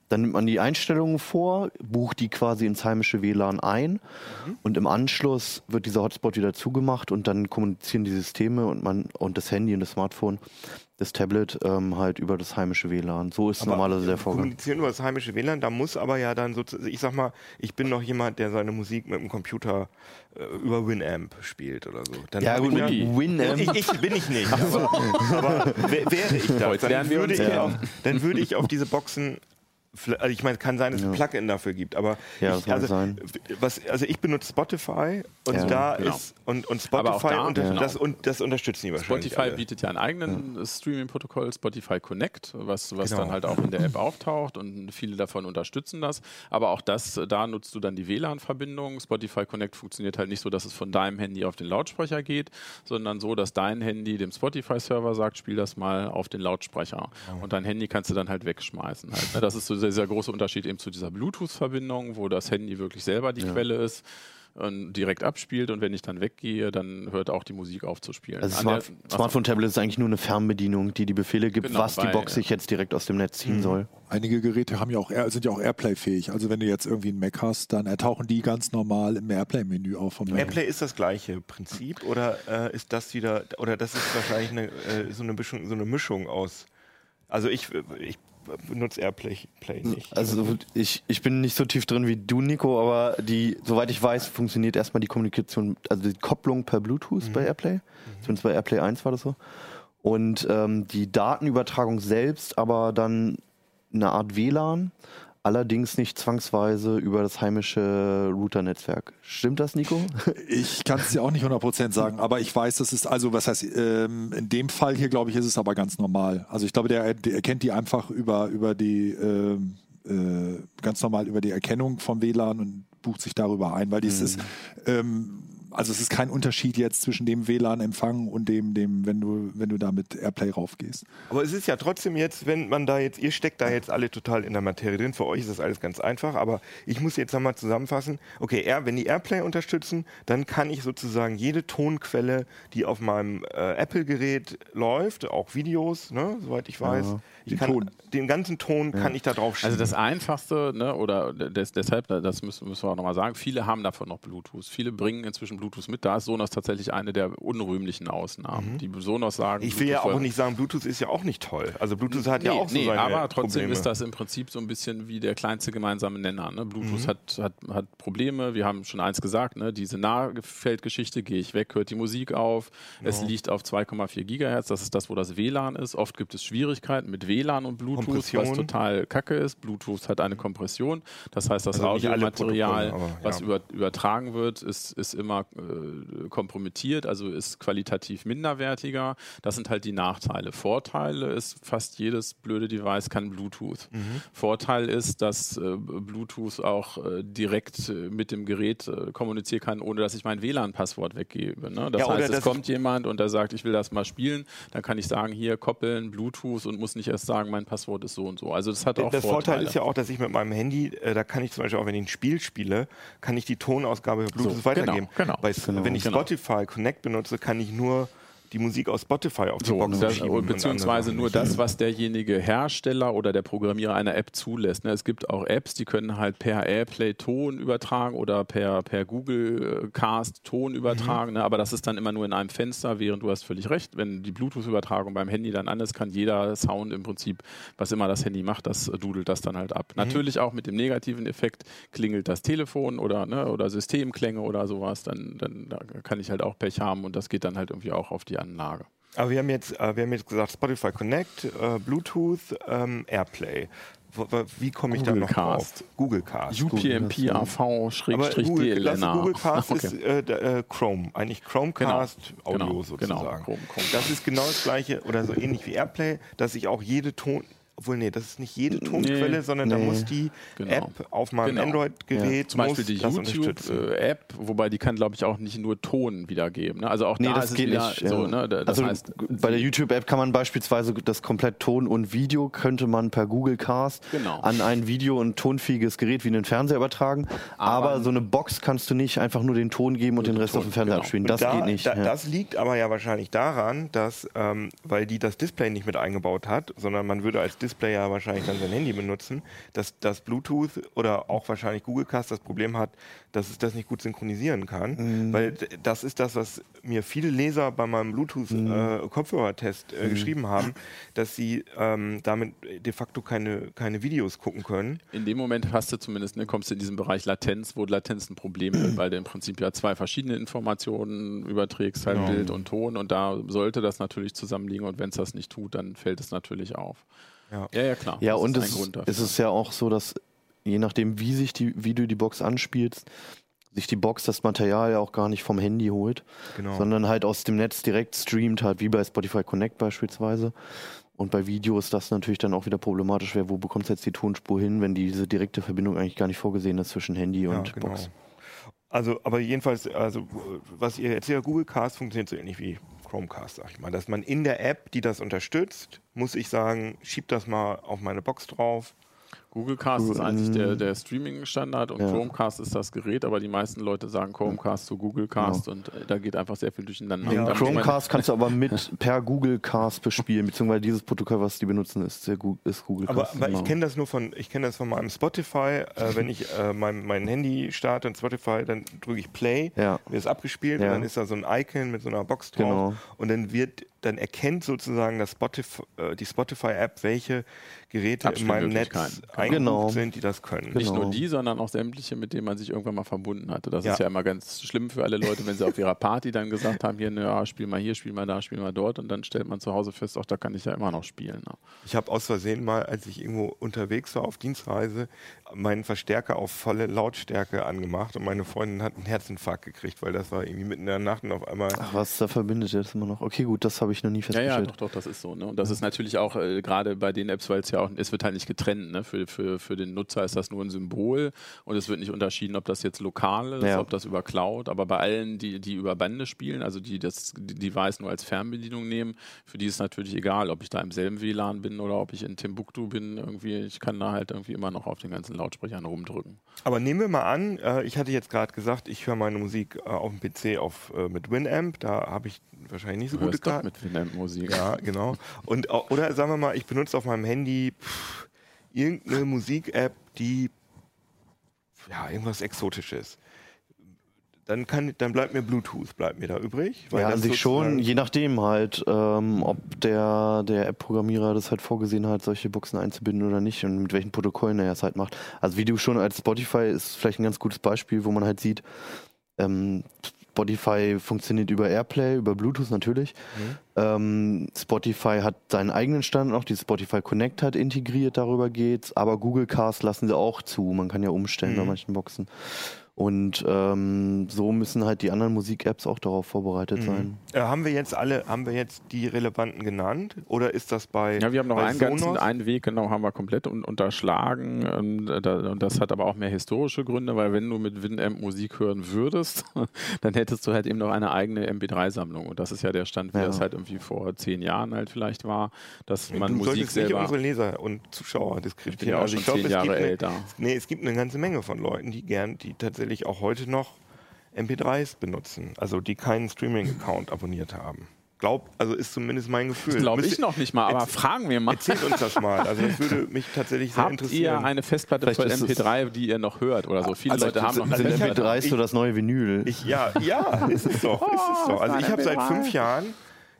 Speaker 3: Dann nimmt man die Einstellungen vor, bucht die quasi ins heimische WLAN ein
Speaker 1: Mhm.
Speaker 3: und im Anschluss wird dieser Hotspot wieder zugemacht und dann kommunizieren die Systeme und man und das Handy und das Smartphone, das Tablet ähm, halt über das heimische WLAN. So ist normalerweise der Vorgang.
Speaker 1: Kommunizieren über das heimische WLAN, da muss aber ja dann sozusagen, ich sag mal, ich bin noch jemand, der seine Musik mit dem Computer äh, über Winamp spielt oder so. Dann
Speaker 3: Ja gut,
Speaker 1: ja,
Speaker 3: Winamp.
Speaker 1: ich, ich bin ich nicht. Aber, aber wär- wäre ich das,
Speaker 5: Heute
Speaker 1: dann würde, ich auf, dann würde ich auf diese Boxen Also ich meine, kann sein, dass es ein Plugin dafür gibt, aber
Speaker 3: Ja,
Speaker 1: ich, also,
Speaker 3: sein.
Speaker 1: Was, also ich benutze Spotify und
Speaker 3: Ja.
Speaker 1: da
Speaker 5: Genau.
Speaker 1: ist und, und Spotify
Speaker 5: da,
Speaker 1: unter,
Speaker 5: genau.
Speaker 1: das, und das unterstützen die wahrscheinlich.
Speaker 5: Spotify
Speaker 1: alle.
Speaker 5: bietet ja einen eigenen Streaming-Protokoll, Spotify Connect, was, was
Speaker 1: Genau.
Speaker 5: dann halt auch in der App auftaucht und viele davon unterstützen das. Aber auch das, da nutzt du dann die WLAN-Verbindung. Spotify Connect funktioniert halt nicht so, dass es von deinem Handy auf den Lautsprecher geht, sondern so, dass dein Handy dem Spotify-Server sagt, spiel das mal auf den Lautsprecher. Und dein Handy kannst du dann halt wegschmeißen. Halt, ne? Das ist so dieser, dieser große Unterschied eben zu dieser Bluetooth-Verbindung, wo das Handy wirklich selber die Quelle ist. Und direkt abspielt und wenn ich dann weggehe, dann hört auch die Musik auf zu spielen.
Speaker 3: Also Smart. Smartphone-Tablet ist eigentlich nur eine Fernbedienung, die die Befehle gibt,
Speaker 5: Genau,
Speaker 3: was die Box sich jetzt direkt aus dem Netz ziehen soll.
Speaker 4: Einige Geräte haben ja auch sind ja auch Airplay-fähig. Also wenn du jetzt irgendwie einen Mac hast, dann ertauchen die ganz normal im Airplay-Menü auf vom Mac.
Speaker 1: Airplay ist das gleiche Prinzip oder äh, ist das wieder oder das ist wahrscheinlich eine, äh, so, eine Mischung, so eine Mischung aus. Also ich, ich benutze Airplay Play nicht.
Speaker 3: Also ich, ich bin nicht so tief drin wie du, Nico, aber die, soweit ich weiß, funktioniert erstmal die Kommunikation, also die Kopplung per Bluetooth bei Airplay. Zumindest bei Airplay 1 war das so. Und ähm, die Datenübertragung selbst, aber dann eine Art WLAN, allerdings nicht zwangsweise über das heimische Router-Netzwerk. Stimmt das, Nico? [laughs]
Speaker 4: Ich kann es dir auch nicht 100% sagen, aber ich weiß, das ist, also was heißt, ähm, in dem Fall hier, glaube ich, ist es aber ganz normal. Also ich glaube, der, der erkennt die einfach über, über die, ähm, äh, ganz normal über die Erkennung vom WLAN und bucht sich darüber ein, weil dies ist, ähm, also es ist kein Unterschied jetzt zwischen dem WLAN-Empfang und dem, dem, wenn du, wenn du da mit Airplay raufgehst.
Speaker 1: Aber es ist ja trotzdem jetzt, wenn man da jetzt, ihr steckt da jetzt alle total in der Materie drin, für euch ist das alles ganz einfach, aber ich muss jetzt nochmal zusammenfassen, okay, Air, wenn die Airplay unterstützen, dann kann ich sozusagen jede Tonquelle, die auf meinem äh, Apple-Gerät läuft, auch Videos, ne, soweit ich weiß, ich
Speaker 4: den
Speaker 1: kann,
Speaker 4: Ton.
Speaker 1: den ganzen Ton kann ich da drauf schieben.
Speaker 5: Also das Einfachste, ne, oder des, deshalb, das müssen, müssen wir auch nochmal sagen, viele haben davon noch Bluetooth. Viele bringen inzwischen Bluetooth mit. Da ist Sonos tatsächlich eine der unrühmlichen Ausnahmen. Die Sonos sagen,
Speaker 1: ich will ja
Speaker 5: Bluetooth
Speaker 1: auch nicht sagen, Bluetooth ist ja auch nicht toll. Also Bluetooth hat ja
Speaker 5: Nee,
Speaker 1: auch so
Speaker 5: nee,
Speaker 1: seine
Speaker 5: aber trotzdem
Speaker 1: Probleme.
Speaker 5: ist das im Prinzip so ein bisschen wie der kleinste gemeinsame Nenner. Ne? Bluetooth
Speaker 1: Mhm.
Speaker 5: hat, hat, hat Probleme. Wir haben schon eins gesagt, ne? diese Nahfeldgeschichte, gehe ich weg, hört die Musik auf. Es liegt auf 2,4 Gigahertz, das ist das, wo das WLAN ist. Oft gibt es Schwierigkeiten mit WLAN und Bluetooth, was
Speaker 1: Kompression.
Speaker 5: total kacke ist. Bluetooth hat eine Kompression, das heißt, das
Speaker 1: Also
Speaker 5: Audiomaterial,
Speaker 1: aber
Speaker 5: was
Speaker 1: ja.
Speaker 5: über, übertragen wird, ist, ist immer äh, kompromittiert, also ist qualitativ minderwertiger. Das sind halt die Nachteile. Vorteile ist, fast jedes blöde Device kann Bluetooth.
Speaker 1: Mhm.
Speaker 5: Vorteil ist, dass äh, Bluetooth auch äh, direkt äh, mit dem Gerät äh, kommunizieren kann, ohne dass ich mein WLAN-Passwort weggebe. Ne? Das
Speaker 1: Ja,
Speaker 5: heißt, es
Speaker 1: das-
Speaker 5: kommt jemand und der sagt, ich will das mal spielen, dann kann ich sagen, hier koppeln, Bluetooth und muss nicht erst sagen, mein Passwort ist so und so. Also das hat auch
Speaker 1: das
Speaker 5: Vorteile.
Speaker 1: Vorteil ist ja auch, dass ich mit meinem Handy, äh, da kann ich zum Beispiel auch, wenn ich ein Spiel spiele, kann ich die Tonausgabe über Bluetooth
Speaker 5: So,
Speaker 1: weitergeben.
Speaker 5: genau, genau.
Speaker 1: Bei, Wenn ich
Speaker 5: genau.
Speaker 1: Spotify Connect benutze, kann ich nur die Musik aus Spotify auf die
Speaker 5: So,
Speaker 1: Box
Speaker 5: das,
Speaker 1: schieben.
Speaker 5: beziehungsweise nur das, was derjenige Hersteller oder der Programmierer einer App zulässt. Ne? Es gibt auch Apps, die können halt per Airplay Ton übertragen oder per, per Google Cast Ton übertragen, ne? aber das ist dann immer nur in einem Fenster, während du hast völlig recht, wenn die Bluetooth-Übertragung beim Handy dann an ist, kann jeder Sound im Prinzip, was immer das Handy macht, das äh, dudelt das dann halt ab. Natürlich auch mit dem negativen Effekt klingelt das Telefon oder, ne, oder Systemklänge oder sowas, dann, dann da kann ich halt auch Pech haben und das geht dann halt irgendwie auch auf die Anlage.
Speaker 1: Aber wir haben jetzt, äh, wir haben jetzt gesagt Spotify Connect, äh, Bluetooth, ähm, Airplay. Wie komme ich da
Speaker 5: Google
Speaker 1: noch drauf?
Speaker 5: Cast.
Speaker 1: Google Cast.
Speaker 5: UPnP AV
Speaker 1: Aber
Speaker 5: Schrägstrich DLNA.
Speaker 1: Google Cast [laughs]
Speaker 5: Okay.
Speaker 1: ist äh, äh, Chrome, eigentlich Chromecast
Speaker 5: Genau,
Speaker 1: Audio
Speaker 5: genau,
Speaker 1: sozusagen.
Speaker 5: genau, Chrome, Chrome.
Speaker 1: Das ist genau das gleiche oder so ähnlich wie Airplay, dass ich auch jede Ton, obwohl nee, das ist nicht jede Tonquelle, sondern da
Speaker 3: Nee.
Speaker 1: muss die
Speaker 5: Genau.
Speaker 1: App auf meinem
Speaker 5: Genau.
Speaker 1: Android-Gerät
Speaker 5: Zum Beispiel die. YouTube-App, wobei die kann, glaube ich, auch nicht nur Ton wiedergeben. Ne? Also auch
Speaker 3: Nee,
Speaker 5: da
Speaker 3: das geht nicht.
Speaker 5: so.
Speaker 3: ja.
Speaker 5: Ne? Da- Das
Speaker 3: also
Speaker 5: heißt,
Speaker 3: bei der YouTube-App kann man beispielsweise das komplett Ton und Video könnte man per Google Cast
Speaker 5: Genau.
Speaker 3: an ein Video- und tonfähiges Gerät wie einen Fernseher übertragen. Aber,
Speaker 5: Aber-
Speaker 3: so eine Box kannst du nicht einfach nur den Ton geben und den
Speaker 5: den
Speaker 3: Rest auf
Speaker 5: Ton,
Speaker 3: dem Fernseher
Speaker 5: genau.
Speaker 3: abspielen. Das
Speaker 1: da,
Speaker 3: geht nicht.
Speaker 1: Da,
Speaker 3: ja.
Speaker 1: Das liegt aber ja wahrscheinlich daran, dass, ähm, weil die das Display nicht mit eingebaut hat, sondern man würde als Display ja wahrscheinlich dann sein Handy benutzen, dass das Bluetooth oder auch wahrscheinlich Google Cast das Problem hat, dass es das nicht gut synchronisieren kann.
Speaker 3: Mhm.
Speaker 1: Weil das ist das, was mir viele Leser bei meinem Bluetooth-Kopfhörertest
Speaker 3: Mhm.
Speaker 1: äh, geschrieben haben, dass sie ähm, damit de facto keine, keine Videos gucken können.
Speaker 5: in dem Moment hast du zumindest, ne, kommst du in diesen Bereich Latenz, wo Latenz ein Problem wird, weil du im Prinzip ja zwei verschiedene Informationen überträgst, halt
Speaker 1: Genau.
Speaker 5: Bild und Ton und da sollte das natürlich zusammenliegen und wenn es das nicht tut, dann fällt es natürlich auf.
Speaker 1: Ja.
Speaker 5: Ja, ja, klar.
Speaker 3: Ja,
Speaker 5: Das
Speaker 3: und
Speaker 5: ist
Speaker 3: es, ist ja auch so, dass je nachdem, wie sich die, wie du die Box anspielst, sich die Box das Material ja auch gar nicht vom Handy holt,
Speaker 1: Genau.
Speaker 3: sondern halt aus dem Netz direkt streamt, halt wie bei Spotify Connect beispielsweise. Und bei Videos das natürlich dann auch wieder problematisch wäre, wo bekommst du jetzt die Tonspur hin, wenn diese direkte Verbindung eigentlich gar nicht vorgesehen ist zwischen Handy und
Speaker 1: genau.
Speaker 3: Box.
Speaker 1: Also, aber jedenfalls, also was ihr erzählt, Google Cast funktioniert so ähnlich wie Chromecast, sag ich mal. Dass man in der App, die das unterstützt, muss ich sagen, schieb das mal auf meine Box drauf.
Speaker 5: Google Cast ist eigentlich der, der Streaming-Standard und
Speaker 3: Ja.
Speaker 5: Chromecast ist das Gerät, aber die meisten Leute sagen Chromecast zu Google Cast und äh, da geht einfach sehr viel durcheinander.
Speaker 1: Ja.
Speaker 5: Und
Speaker 3: Chromecast kannst du aber mit [laughs] per Google Cast bespielen, beziehungsweise dieses Protokoll, was die benutzen, ist, sehr gut, ist Google
Speaker 1: Aber,
Speaker 3: Cast.
Speaker 1: aber ich
Speaker 3: genau.
Speaker 1: kenne das nur von, ich kenne das von meinem Spotify. Äh, [laughs] wenn ich äh, mein, mein Handy starte in Spotify, dann drücke ich Play,
Speaker 3: Ja.
Speaker 1: wird es abgespielt
Speaker 3: Ja.
Speaker 1: und dann ist da so ein Icon mit so einer Box drauf
Speaker 3: Genau.
Speaker 1: und dann wird, dann erkennt sozusagen das Spotify, äh, die Spotify-App, welche Geräte in meinem Netz
Speaker 3: Genau.
Speaker 1: sind, die das können.
Speaker 5: Nicht
Speaker 3: Genau.
Speaker 5: nur die, sondern auch sämtliche, mit denen man sich irgendwann mal verbunden hatte. Das
Speaker 1: Ja.
Speaker 5: ist ja immer ganz schlimm für alle Leute, wenn sie auf ihrer Party dann gesagt haben, hier, na, spiel mal hier, spiel mal da, spiel mal dort und dann stellt man zu Hause fest, auch da kann ich ja immer noch spielen. Ne?
Speaker 1: Ich habe aus Versehen mal, als ich irgendwo unterwegs war auf Dienstreise, meinen Verstärker auf volle Lautstärke angemacht und meine Freundin hat einen Herzinfarkt gekriegt, weil das war irgendwie mitten in der Nacht und auf einmal.
Speaker 3: Ach, was da verbindet ihr das immer noch? Okay, gut, das habe ich noch nie
Speaker 5: Ja,
Speaker 3: festgestellt.
Speaker 5: ja, doch, doch, das ist so. Ne? Und das ist natürlich auch äh, gerade bei den Apps, weil es ja auch, es wird halt nicht getrennt. Ne? Für, für, für den Nutzer ist das nur ein Symbol und es wird nicht unterschieden, ob das jetzt lokal ist,
Speaker 3: Ja.
Speaker 5: ob das über Cloud, aber bei allen, die, die über Bande spielen, also die das die Device nur als Fernbedienung nehmen, für die ist natürlich egal, ob ich da im selben WLAN bin oder ob ich in Timbuktu bin, irgendwie, ich kann da halt irgendwie immer noch auf den ganzen Lautsprechern rumdrücken.
Speaker 1: Aber nehmen wir mal an, äh, ich hatte jetzt gerade gesagt, ich höre meine Musik äh, auf dem PC auf, äh, mit Winamp, da habe ich wahrscheinlich nicht so gute Karten.
Speaker 5: Mit Winamp-Musik.
Speaker 1: Ja, genau. Und, oder sagen wir mal, ich benutze auf meinem Handy pff, irgendeine Musik-App, die ja, irgendwas Exotisches. Dann, kann, dann bleibt mir Bluetooth, bleibt mir da übrig.
Speaker 3: ja, an sich schon, je nachdem halt, ähm, ob der, der App-Programmierer das halt vorgesehen hat, solche Boxen einzubinden oder nicht und mit welchen Protokollen er es halt macht. Also wie du schon als Spotify ist vielleicht ein ganz gutes Beispiel, wo man halt sieht, ähm, Spotify funktioniert über Airplay, über Bluetooth natürlich.
Speaker 1: Mhm.
Speaker 3: Ähm, Spotify hat seinen eigenen Standard, auch die Spotify Connect hat integriert, darüber geht's, aber Google Cast lassen sie auch zu. Man kann ja umstellen bei
Speaker 1: Mhm.
Speaker 3: manchen Boxen. Und ähm, so müssen halt die anderen Musik-Apps auch darauf vorbereitet sein.
Speaker 1: Äh, haben wir jetzt alle, haben wir jetzt die relevanten genannt? Oder ist das bei
Speaker 5: Ja, wir haben noch einen ganzen,
Speaker 1: Sonos?
Speaker 5: einen Weg, genau, haben wir komplett un unterschlagen. Und, äh, und das hat aber auch mehr historische Gründe, weil wenn du mit Winamp Musik hören würdest, [laughs] dann hättest du halt eben noch eine eigene MP3-Sammlung. Und das ist ja der Stand, wie
Speaker 3: Ja.
Speaker 5: das halt irgendwie vor zehn Jahren halt vielleicht war, dass man
Speaker 1: du
Speaker 5: Musik
Speaker 1: solltest nicht
Speaker 5: selber.
Speaker 1: unsere Leser und Zuschauer
Speaker 5: Ich bin
Speaker 1: diskreditieren.
Speaker 5: ja auch
Speaker 1: Also
Speaker 5: schon
Speaker 1: glaub,
Speaker 5: zehn Jahre älter.
Speaker 1: Nee, es gibt eine ganze Menge von Leuten, die gern, die tatsächlich auch heute noch MP3s benutzen, also die keinen Streaming-Account abonniert haben. Glaub, also ist zumindest mein Gefühl.
Speaker 5: Das glaube ich
Speaker 1: ihr-
Speaker 5: noch nicht mal, aber fragen wir mal.
Speaker 1: Erzählt uns das mal. Also das würde [laughs] mich tatsächlich sehr
Speaker 5: Habt ihr
Speaker 1: interessieren.
Speaker 5: eine Festplatte
Speaker 3: Vielleicht
Speaker 5: voll
Speaker 3: ist es-
Speaker 5: MP3, die ihr noch hört oder so? Viele
Speaker 1: Also,
Speaker 5: Leute haben noch eine
Speaker 1: also
Speaker 3: Sind
Speaker 1: ich hab-
Speaker 3: MP3
Speaker 1: ich-
Speaker 3: so das neue Vinyl?
Speaker 1: Ich, ja, ja, ist es doch. Ist es doch. Also ich habe seit fünf Jahren,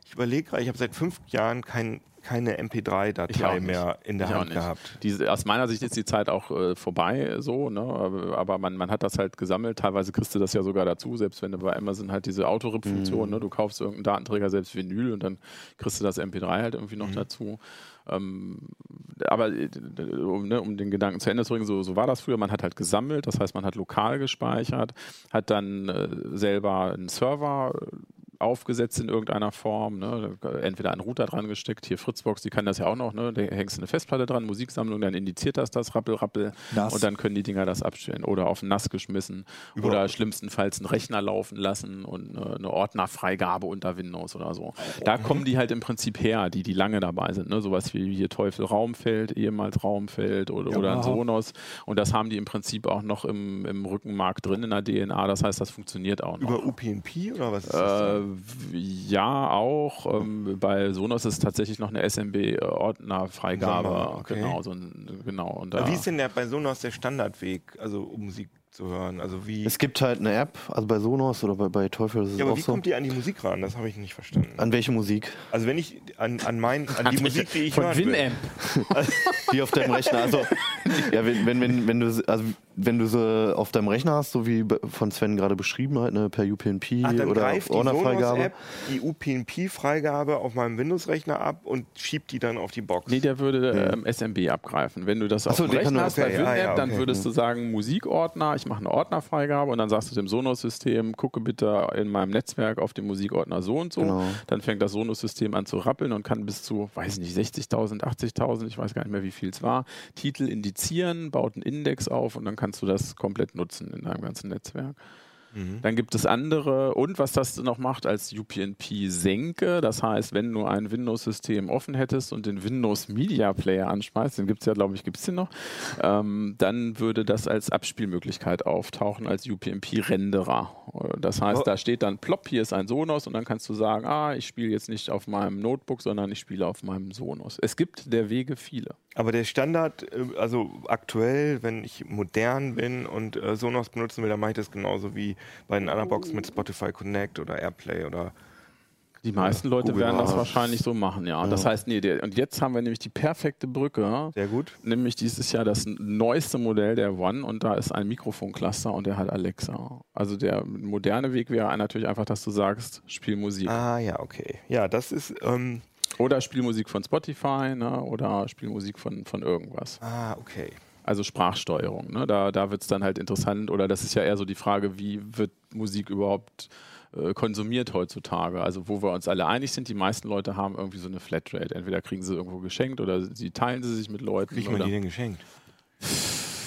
Speaker 1: ich überlege gerade, ich habe seit fünf Jahren kein, keine
Speaker 5: Ich auch
Speaker 1: MP3-Datei
Speaker 5: nicht.
Speaker 1: mehr in der
Speaker 5: Ich
Speaker 1: Hand gehabt.
Speaker 5: Diese, aus meiner Sicht ist die Zeit auch äh, vorbei, so, ne? aber, man, man hat das halt gesammelt. Teilweise kriegst du das ja sogar dazu, selbst wenn du bei Amazon halt diese Autorip-Funktion, ne? du kaufst irgendeinen Datenträger, selbst Vinyl, und dann kriegst du das MP3 halt irgendwie noch dazu. Ähm, aber äh, um, ne, um den Gedanken zu Ende zu bringen, so, so war das früher. Man hat halt gesammelt, das heißt, man hat lokal gespeichert, hat dann äh, selber einen Server aufgesetzt in irgendeiner Form, ne? entweder einen Router dran gesteckt, hier Fritzbox, die kann das ja auch noch, ne? da hängst du eine Festplatte dran, Musiksammlung, dann indiziert das das, rappel, rappel
Speaker 4: Nass.
Speaker 5: und dann können die Dinger das abstellen oder auf nass geschmissen oder schlimmstenfalls einen Rechner laufen lassen und eine, eine Ordnerfreigabe unter Windows oder so. Da kommen die halt im Prinzip her, die, die lange dabei sind, ne? sowas wie hier Teufel Raumfeld, ehemals Raumfeld oder, oder ein Sonos und das haben die im Prinzip auch noch im, im Rückenmark drin in der DNA, das heißt, das funktioniert auch noch.
Speaker 1: Über UPnP oder was ist das?
Speaker 5: Äh, ja, auch. Ähm, bei Sonos ist tatsächlich noch eine SMB-Ordnerfreigabe.
Speaker 1: Okay.
Speaker 5: Genau, so ein, genau. Und da,
Speaker 1: Wie ist denn der, bei Sonos der Standardweg, also um Musik zu hören? Also wie,
Speaker 3: Es gibt halt eine App, also bei Sonos oder bei, bei Teufel ist es
Speaker 1: ja, aber
Speaker 3: auch
Speaker 1: wie
Speaker 3: so.
Speaker 1: kommt ihr an die Musik ran? Das habe ich nicht verstanden.
Speaker 3: An welche Musik?
Speaker 1: Also wenn ich an, an, mein, an die Musik, die ich
Speaker 5: von
Speaker 1: hören will.
Speaker 5: Winamp. [laughs]
Speaker 3: Die auf deinem Rechner. Also Ja, wenn, wenn, wenn, wenn du also wenn du sie auf deinem Rechner hast, so wie von Sven gerade beschrieben, halt ne, per UPnP
Speaker 1: Ach, dann
Speaker 3: oder
Speaker 1: greift die
Speaker 3: Ordnerfreigabe.
Speaker 1: Sonos-App die UPnP-Freigabe auf meinem Windows-Rechner ab und schiebt die dann auf die Box.
Speaker 5: Nee, der würde ähm, SMB abgreifen. Wenn du das auf
Speaker 3: so,
Speaker 5: dem Rechner
Speaker 3: nur-
Speaker 5: hast bei
Speaker 1: okay,
Speaker 5: WinApp,
Speaker 1: ah, ja,
Speaker 5: dann
Speaker 1: okay.
Speaker 5: würdest du sagen Musikordner, ich mache eine Ordnerfreigabe und dann sagst du dem Sonos-System, gucke bitte in meinem Netzwerk auf den Musikordner so und so.
Speaker 3: Genau.
Speaker 5: Dann fängt das Sonos-System an zu rappeln und kann bis zu, weiß nicht, 60.000, 80.000, ich weiß gar nicht mehr, wie viel es war, Titel indizieren, baut einen Index auf und dann kannst du das komplett nutzen in deinem ganzen Netzwerk. Dann gibt es andere und was das noch macht als UPnP-Senke, das heißt, wenn du ein Windows-System offen hättest und den Windows Media Player anschmeißt, den gibt es ja, glaube ich, gibt es den noch, ähm, dann würde das als Abspielmöglichkeit auftauchen, als UPnP-Renderer. Das heißt,
Speaker 1: Oh.
Speaker 5: da steht dann plopp, hier ist ein Sonos und dann kannst du sagen, ah, ich spiele jetzt nicht auf meinem Notebook, sondern ich spiele auf meinem Sonos. Es gibt der Wege viele.
Speaker 1: Aber der Standard, äh, also aktuell, wenn ich modern bin und äh, Sonos benutzen will, dann mache ich das genauso wie bei den anderen Boxen mit Spotify Connect oder Airplay oder
Speaker 5: Die meisten Leute
Speaker 3: Google
Speaker 5: werden das
Speaker 3: Earth.
Speaker 5: wahrscheinlich so machen, ja. Das heißt, nee, der, und jetzt haben wir nämlich die perfekte Brücke.
Speaker 1: sehr gut.
Speaker 5: Nämlich dieses Jahr das neueste Modell der One und da ist ein Mikrofoncluster und der hat Alexa. Also der moderne Weg wäre natürlich einfach, dass du sagst, spiel Musik.
Speaker 1: Ah ja, okay. Ja, das ist, ähm,
Speaker 5: Oder spiel Musik von Spotify ne? oder spiel Musik von, von irgendwas.
Speaker 1: ah, okay.
Speaker 5: Also Sprachsteuerung. Ne? Da, da wird es dann halt interessant. Oder das ist ja eher so die Frage, wie wird Musik überhaupt äh, konsumiert heutzutage? Also wo wir uns alle einig sind, die meisten Leute haben irgendwie so eine Flatrate. Entweder kriegen sie irgendwo geschenkt oder sie teilen sie sich mit Leuten.
Speaker 1: Kriegt man die denn geschenkt? [laughs]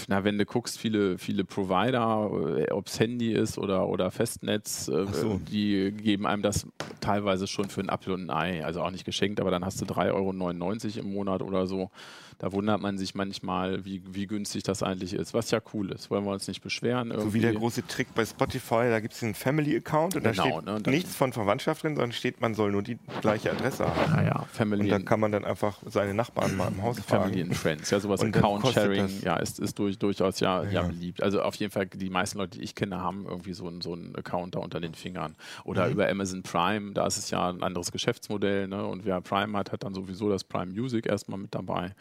Speaker 5: na, wenn du guckst, viele, viele Provider, äh, ob es Handy ist oder, oder Festnetz, äh,
Speaker 1: so.
Speaker 5: die geben einem das teilweise schon für ein Apfel und ein Ei. Also auch nicht geschenkt, aber dann hast du 3,99 Euro im Monat oder so. Da wundert man sich manchmal, wie, wie günstig das eigentlich ist. Was ja cool ist, wollen wir uns nicht beschweren.
Speaker 1: So wie
Speaker 5: irgendwie.
Speaker 1: der große Trick bei Spotify, da gibt es einen Family-Account und da
Speaker 5: Genau,
Speaker 1: steht
Speaker 5: ne, und
Speaker 1: nichts von Verwandtschaft drin, sondern steht, man soll nur die gleiche Adresse haben.
Speaker 5: Naja, Family,
Speaker 1: Und da kann man dann einfach seine Nachbarn mal im Haus
Speaker 5: Family
Speaker 1: fragen.
Speaker 5: and Friends. Ja, sowas
Speaker 1: Und dann
Speaker 5: Account
Speaker 1: kostet
Speaker 5: Sharing,
Speaker 1: das-
Speaker 5: ja, ist, ist durch, durchaus ja, ja.
Speaker 1: Ja.
Speaker 5: beliebt. Also auf jeden Fall, die meisten Leute, die ich kenne, haben irgendwie so einen, so einen Account da unter den Fingern. Oder
Speaker 1: Mhm.
Speaker 5: über Amazon Prime, da ist es ja ein anderes Geschäftsmodell, ne? Und wer Prime hat, hat dann sowieso das Prime Music erstmal mit dabei.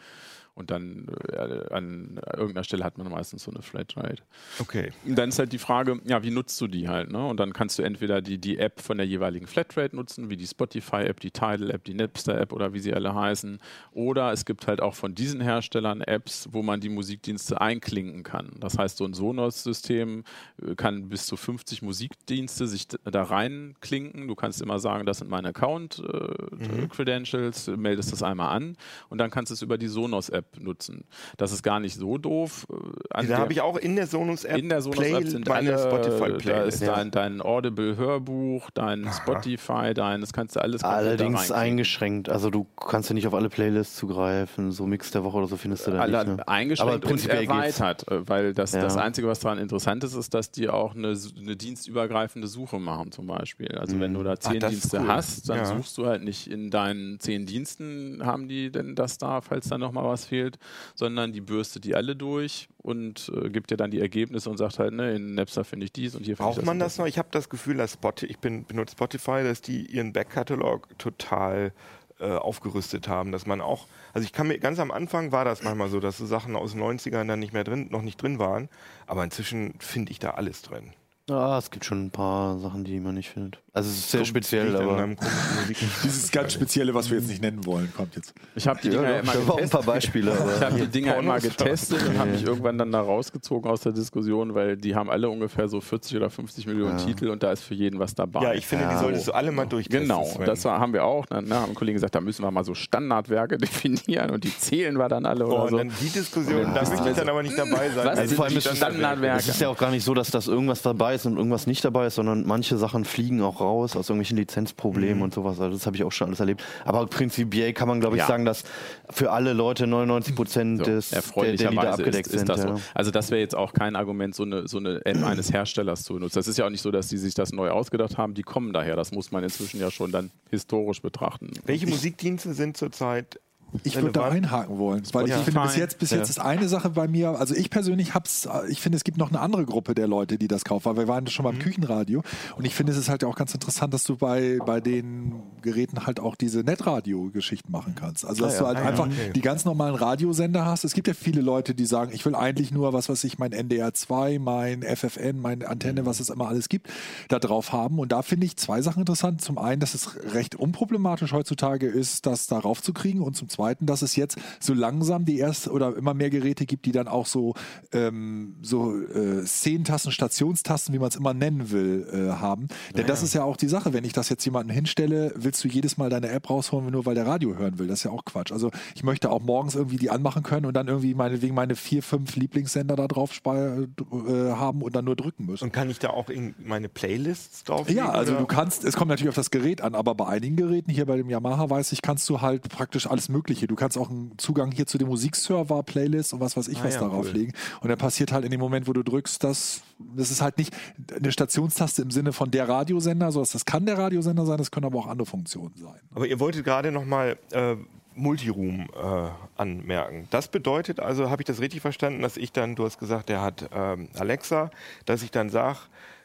Speaker 5: Und dann äh, an irgendeiner Stelle hat man meistens so eine Flatrate.
Speaker 1: Okay.
Speaker 5: Und dann ist halt die Frage, ja, wie nutzt du die halt? Ne? Und dann kannst du entweder die, die App von der jeweiligen Flatrate nutzen, wie die Spotify-App, die Tidal-App, die Napster-App oder wie sie alle heißen. Oder es gibt halt auch von diesen Herstellern Apps, wo man die Musikdienste einklinken kann. Das heißt, so ein Sonos-System äh, kann bis zu 50 Musikdienste sich da reinklinken. Du kannst immer sagen, das sind meine Account-Credentials, meldest das einmal an und dann kannst du es über die Sonos-App nutzen. Das ist gar nicht so doof. äh, an
Speaker 1: Da habe ich auch in der Sonos-App
Speaker 5: in der Sonos-App sind
Speaker 1: meine
Speaker 5: alle, da
Speaker 1: Spotify-Playlist.
Speaker 5: ist dein, dein Audible-Hörbuch, dein Spotify, dein, das kannst du alles
Speaker 3: Allerdings eingeschränkt. Also du kannst ja nicht auf alle Playlists zugreifen. So Mix der Woche oder so findest du da
Speaker 5: alle
Speaker 3: nicht. Ne?
Speaker 5: eingeschränkt
Speaker 3: Aber prinzipiell
Speaker 5: und
Speaker 3: geht's.
Speaker 5: erweitert, äh, weil das,
Speaker 3: Ja.
Speaker 5: das Einzige, was daran interessant ist, ist, dass die auch eine, eine dienstübergreifende Suche machen zum Beispiel. Also wenn du da zehn
Speaker 1: ist
Speaker 5: Dienste
Speaker 1: cool.
Speaker 5: hast, dann
Speaker 1: Ja.
Speaker 5: suchst du halt nicht in deinen zehn Diensten, haben die denn das da, falls da nochmal was fehlt, sondern die bürstet die alle durch und äh, gibt dir dann die Ergebnisse und sagt halt, ne, in Napster finde ich dies und hier finde ich
Speaker 1: Braucht
Speaker 5: das.
Speaker 1: man
Speaker 5: und
Speaker 1: das noch? Ich habe das Gefühl, dass Spotify, ich bin, benutze Spotify, dass die ihren Backkatalog total äh, aufgerüstet haben, dass man auch, also ich kann mir, ganz am Anfang war das manchmal so, dass so Sachen aus den 90ern dann nicht mehr drin, noch nicht drin waren, aber inzwischen finde ich da alles drin.
Speaker 3: Ah, es gibt schon ein paar Sachen, die man nicht findet. Also es ist sehr speziell,
Speaker 1: Liegt an
Speaker 3: aber [laughs]
Speaker 4: Dieses ganz Spezielle, was wir jetzt nicht nennen wollen, kommt jetzt.
Speaker 5: Ich habe die
Speaker 3: ja,
Speaker 5: Dinger
Speaker 3: ja,
Speaker 5: immer
Speaker 3: auch ein paar
Speaker 5: getestet.
Speaker 3: Beispiele.
Speaker 5: Ich habe die Dinger immer getestet und habe mich irgendwann dann da rausgezogen aus der Diskussion, weil die haben alle ungefähr so 40 oder 50 Millionen Titel und da ist für jeden was dabei.
Speaker 1: Ja, ich finde, die
Speaker 3: Ja.
Speaker 1: solltest du alle mal durchtesten.
Speaker 5: Genau,
Speaker 1: Sven.
Speaker 5: das war, haben wir auch. Dann ne, haben Kollegen gesagt, da müssen wir mal so Standardwerke [laughs] definieren und die zählen wir dann alle
Speaker 1: Oh,
Speaker 5: oder
Speaker 1: und
Speaker 5: so.
Speaker 1: dann die Diskussion, da möchte ich dann aber nicht dabei sein.
Speaker 5: Was?
Speaker 1: Also
Speaker 3: vor allem
Speaker 1: die
Speaker 5: Standardwerke.
Speaker 3: es ist ja auch gar nicht so, dass das irgendwas dabei ist und irgendwas nicht dabei ist, sondern manche Sachen fliegen auch raus aus irgendwelchen Lizenzproblemen
Speaker 1: Mhm.
Speaker 3: und sowas. Also das habe ich auch schon alles erlebt. Aber prinzipiell kann man, glaube ich,
Speaker 5: Ja.
Speaker 3: sagen, dass für alle Leute 99 Prozent
Speaker 5: So,
Speaker 3: des der, der Lieder abgedeckt
Speaker 5: ist, ist
Speaker 3: sind.
Speaker 5: das
Speaker 3: ja.
Speaker 5: so. Also das wäre jetzt auch kein Argument, so eine, so eine App eines Herstellers zu benutzen. Das ist ja auch nicht so, dass die sich das neu ausgedacht haben. Die kommen daher. Das muss man inzwischen ja schon dann historisch betrachten.
Speaker 1: Welche Musikdienste sind zurzeit
Speaker 4: Ich würde da einhaken wollen, weil ich
Speaker 1: Ja.
Speaker 4: finde bis jetzt, bis jetzt ist eine Sache bei mir, also ich persönlich hab's, ich finde es gibt noch eine andere Gruppe der Leute, die das kaufen, weil wir waren schon beim
Speaker 1: Mhm.
Speaker 4: Küchenradio und ich finde es ist halt auch ganz interessant, dass du bei, bei den Geräten halt auch diese Netradio-Geschichten machen kannst. Also dass
Speaker 3: Ah,
Speaker 4: du
Speaker 3: ja.
Speaker 4: halt
Speaker 1: Ah, ja,
Speaker 4: einfach
Speaker 1: okay.
Speaker 4: die ganz normalen Radiosender hast. Es gibt ja viele Leute, die sagen, ich will eigentlich nur, was weiß ich, mein NDR 2, mein FFN, meine Antenne, was es immer alles gibt, da drauf haben. Und da finde ich zwei Sachen interessant. Zum einen, dass es recht unproblematisch heutzutage ist, das darauf zu kriegen. Und zum zweiten, dass es jetzt so langsam die erste oder immer mehr Geräte gibt, die dann auch so, ähm, so äh, Szenentasten, Stationstasten, wie man es immer nennen will, äh, haben. Denn das ist ja auch die Sache. Wenn ich das jetzt jemandem hinstelle, willst du jedes Mal deine App rausholen, nur weil der Radio hören will. Das ist ja auch Quatsch. Also ich möchte auch morgens irgendwie die anmachen können und dann irgendwie meinetwegen meine vier, fünf Lieblingssender da drauf äh, haben und dann nur drücken müssen.
Speaker 1: Und kann ich da auch in meine Playlists drauf
Speaker 4: Ja, also
Speaker 1: oder?
Speaker 4: du kannst, es kommt natürlich auf das Gerät an, aber bei einigen Geräten, hier bei dem Yamaha weiß ich, kannst du halt praktisch alles Mögliche. Du kannst auch einen Zugang hier zu dem Musikserver, Playlist und was weiß ich
Speaker 1: Ah
Speaker 4: was
Speaker 1: ja,
Speaker 4: darauf
Speaker 1: cool.
Speaker 4: legen. Und dann passiert halt in dem Moment, wo du drückst, dass das ist halt nicht eine Stationstaste im Sinne von der Radiosender, sondern das kann der Radiosender sein, das können aber auch andere Funktionen sein.
Speaker 1: Aber ihr wolltet gerade nochmal äh, Multiroom äh, anmerken. Das bedeutet also, habe ich das richtig verstanden, dass ich dann, du hast gesagt, der hat ähm, Alexa, dass ich dann sage,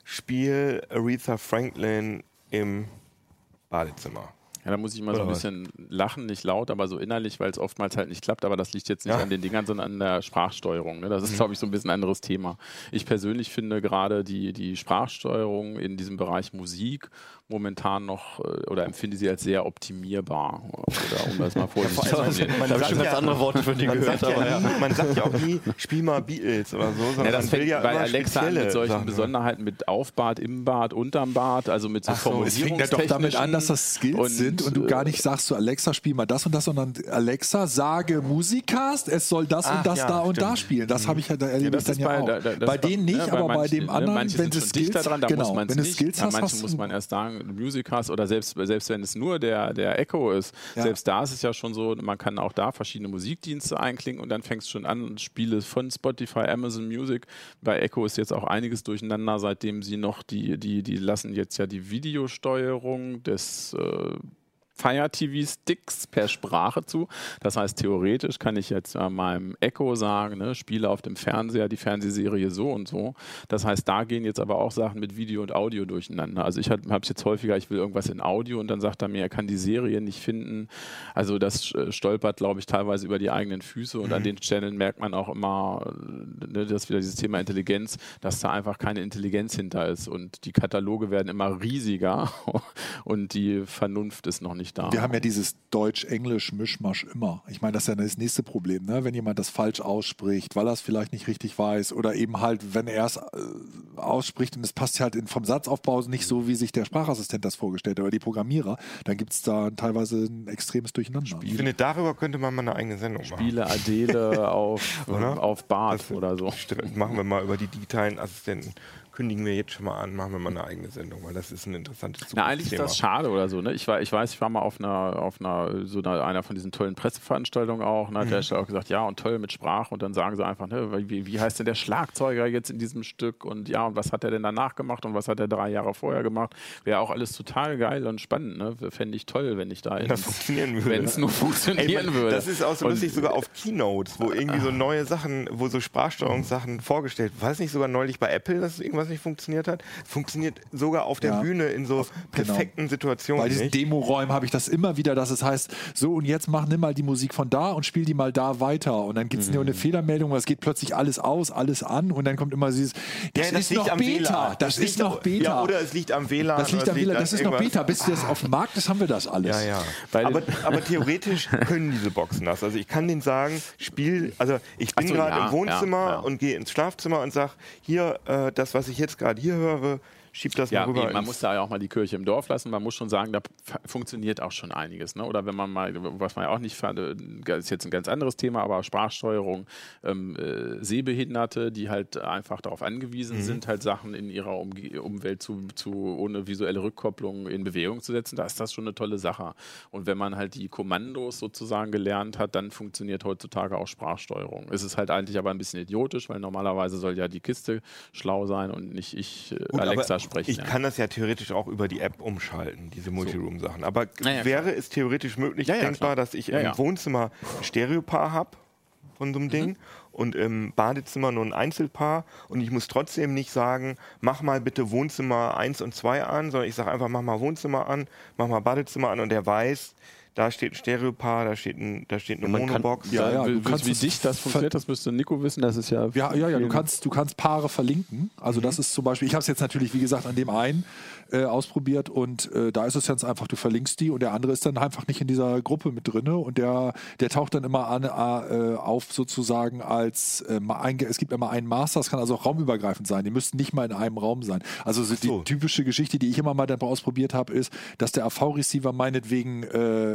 Speaker 1: spiel Aretha Franklin im Badezimmer.
Speaker 5: Ja, da muss ich mal so ein
Speaker 1: Oder was?
Speaker 5: bisschen lachen, nicht laut, aber so innerlich, weil es oftmals halt nicht klappt. Aber das liegt jetzt nicht
Speaker 1: Ja. Mhm.
Speaker 5: an den Dingern, sondern an der Sprachsteuerung. Ne? Das ist, glaube ich, so ein bisschen ein anderes Thema. Ich persönlich finde gerade die, die Sprachsteuerung in diesem Bereich Musik momentan noch äh, oder empfinde sie als sehr optimierbar. Oder um das mal [laughs] vorsichtig zu formulieren.
Speaker 1: Man
Speaker 3: Da schon ganz
Speaker 1: ja-
Speaker 3: andere Worte für die
Speaker 1: Man
Speaker 3: gehört.
Speaker 1: sagt,
Speaker 3: Aber
Speaker 1: ja nie, man sagt ja auch nie, spiel mal Beatles oder so, sondern
Speaker 5: Ja, das
Speaker 1: man
Speaker 5: fängt
Speaker 1: ja
Speaker 5: bei
Speaker 1: immer
Speaker 5: Alexa an mit solchen
Speaker 1: Sachen.
Speaker 5: Besonderheiten mit Aufbad, im Bad, unterm Bad, also mit so
Speaker 1: Ach so, es
Speaker 4: Es fängt ja doch damit an, dass das Skills
Speaker 5: und,
Speaker 4: sind und du
Speaker 5: äh,
Speaker 4: gar nicht sagst zu Alexa, spiel mal das und das, sondern Alexa, sage Musikcast, es soll das
Speaker 1: Ach
Speaker 4: und das
Speaker 1: ja,
Speaker 4: da und da
Speaker 1: stimmt.
Speaker 4: spielen. Das habe ich ja, da erlebe
Speaker 5: Ja,
Speaker 4: ich dann ja
Speaker 5: bei,
Speaker 4: auch.
Speaker 5: da, da,
Speaker 4: bei denen nicht,
Speaker 5: ja,
Speaker 4: aber bei dem
Speaker 5: ne,
Speaker 4: anderen, wenn
Speaker 5: schon
Speaker 4: Skills
Speaker 5: da
Speaker 4: genau,
Speaker 5: muss man
Speaker 4: wenn
Speaker 5: es
Speaker 4: du
Speaker 5: nicht.
Speaker 4: Skills
Speaker 5: Bei
Speaker 4: hast,
Speaker 5: muss man erst sagen, Music hast oder selbst, selbst wenn es nur der, der Echo ist,
Speaker 4: Ja.
Speaker 5: selbst da ist es ja schon so, man kann auch da verschiedene Musikdienste einklinken und dann fängst du schon an, Spiele von Spotify, Amazon Music. Bei Echo ist jetzt auch einiges durcheinander, seitdem sie noch die, die, die lassen jetzt ja die Videosteuerung des äh, Fire TV Sticks per Sprache zu. Das heißt, theoretisch kann ich jetzt äh, meinem Echo sagen, ne, spiele auf dem Fernseher die Fernsehserie so und so. Das heißt, da gehen jetzt aber auch Sachen mit Video und Audio durcheinander. Also ich habe es jetzt häufiger, ich will irgendwas in Audio und dann sagt er mir, er kann die Serie nicht finden. Also das äh, stolpert, glaube ich, teilweise über die eigenen Füße und an den Channeln merkt man auch immer, ne, das ist wieder dieses Thema Intelligenz, dass da einfach keine Intelligenz hinter ist und die Kataloge werden immer riesiger [laughs] und die Vernunft ist noch nicht da.
Speaker 4: Wir haben ja dieses Deutsch-Englisch-Mischmasch immer. Ich meine, das ist ja das nächste Problem, ne? wenn jemand das falsch ausspricht, weil er es vielleicht nicht richtig weiß oder eben halt, wenn er es äh, ausspricht und es passt halt in, vom Satzaufbau nicht so, wie sich der Sprachassistent das vorgestellt hat oder die Programmierer, dann gibt es da teilweise ein extremes Durcheinander.
Speaker 1: Ich finde, darüber könnte man mal eine eigene Sendung machen.
Speaker 5: Spiele Adele [laughs] auf,
Speaker 1: Oder?
Speaker 5: auf Bart oder so.
Speaker 1: Stimmt, machen wir mal über die digitalen Assistenten. Kündigen wir jetzt schon mal an, machen wir mal eine eigene Sendung, weil das ist ein interessantes
Speaker 5: Na, eigentlich ist das schade oder so. Ne? Ich, war, ich weiß, ich war mal auf einer, auf einer, so einer, einer von diesen tollen Presseveranstaltungen auch. Ne?
Speaker 1: Mhm.
Speaker 5: Der hat auch gesagt, ja, und toll mit Sprache. Und dann sagen sie einfach, ne, wie, wie heißt denn der Schlagzeuger jetzt in diesem Stück? Und ja, und was hat er denn danach gemacht? Und was hat er drei Jahre vorher gemacht? Wäre auch alles total geil und spannend. Ne? Fände ich toll, wenn ich da
Speaker 1: das funktionieren würde.
Speaker 5: wenn es nur [laughs] funktionieren
Speaker 1: Ey,
Speaker 5: würde.
Speaker 1: Das ist auch so lustig, sogar auf Keynotes, wo irgendwie so neue Sachen, wo so Sprachsteuerungssachen vorgestellt. Es nicht sogar neulich bei Apple, dass irgendwas nicht funktioniert hat? Funktioniert sogar auf der
Speaker 4: Ja.
Speaker 1: Bühne in so perfekten Situationen.
Speaker 4: Bei diesen? Demoräumen habe ich das immer wieder, dass es heißt, so und jetzt mach nimm mal die Musik von da und spiel die mal da weiter. Und dann gibt es nur
Speaker 1: Mhm.
Speaker 4: eine Fehlermeldung, es geht plötzlich alles aus, alles an und dann kommt immer dieses, das,
Speaker 1: Ja,
Speaker 4: ist noch Beta,
Speaker 1: WLAN.
Speaker 4: das, ist
Speaker 1: liegt
Speaker 4: noch
Speaker 1: am-
Speaker 4: Beta.
Speaker 1: Ja, oder es liegt am WLAN.
Speaker 4: das liegt am WLAN,
Speaker 1: an
Speaker 4: das ist noch. Beta. Bis das auf dem Markt ist, haben wir das alles.
Speaker 1: Ja, ja.
Speaker 5: Weil-
Speaker 1: aber, [laughs] aber theoretisch können diese Boxen das. Also ich kann denen sagen, Spiel, also ich bin
Speaker 5: so,
Speaker 1: gerade
Speaker 5: ja,
Speaker 1: im Wohnzimmer
Speaker 5: ja, ja.
Speaker 1: und gehe ins Schlafzimmer und sage, hier, äh, das, was ich jetzt gerade hier höre, schieb das
Speaker 5: Ja,
Speaker 1: mal rüber.
Speaker 5: eben, man muss da ja auch mal die Kirche im Dorf lassen. Man muss schon sagen, da funktioniert auch schon einiges. Ne? Oder wenn man mal, was man ja auch nicht fand, ist jetzt ein ganz anderes Thema, aber Sprachsteuerung, ähm, äh, Sehbehinderte, die halt einfach darauf angewiesen sind, halt Sachen in ihrer Umge Umwelt zu, zu, ohne visuelle Rückkopplung in Bewegung zu setzen, da ist das schon eine tolle Sache. Und wenn man halt die Kommandos sozusagen gelernt hat, dann funktioniert heutzutage auch Sprachsteuerung. Es ist halt eigentlich aber ein bisschen idiotisch, weil normalerweise soll ja die Kiste schlau sein und nicht ich äh,
Speaker 1: Gut,
Speaker 5: Alexa
Speaker 1: aber,
Speaker 5: sprechen.
Speaker 1: Ich
Speaker 5: ja.
Speaker 1: kann das ja theoretisch auch über die App umschalten, diese Multiroom-Sachen. Aber
Speaker 5: Ja,
Speaker 1: wäre es theoretisch möglich, denkbar, dass ich im. Wohnzimmer ein Stereopaar habe von so einem Ding und im Badezimmer nur ein Einzelpaar und ich muss trotzdem nicht sagen, mach mal bitte Wohnzimmer 1 und 2 an, sondern ich sage einfach, mach mal Wohnzimmer an, mach mal Badezimmer an und der weiß, da steht ein Stereopaar, da steht, ein, da steht eine
Speaker 3: man kann-
Speaker 1: Monobox.
Speaker 4: Ja, ja, du kannst
Speaker 5: wie dicht das funktioniert, das müsste Nico wissen. Das ist ja.
Speaker 4: Ja, ja, ja, du kannst, du kannst Paare verlinken. Also das ist zum Beispiel, ich habe es jetzt natürlich, wie gesagt, an dem einen äh, ausprobiert und äh, da ist es ganz einfach, du verlinkst die und der andere ist dann einfach nicht in dieser Gruppe mit drinne und der, der taucht dann immer an, äh, auf sozusagen als, äh, ein, es gibt immer einen Master, das kann also auch raumübergreifend sein, die müssten nicht mal in einem Raum sein. Also so die typische Geschichte, die ich immer mal dann ausprobiert habe, ist, dass der AV-Receiver meinetwegen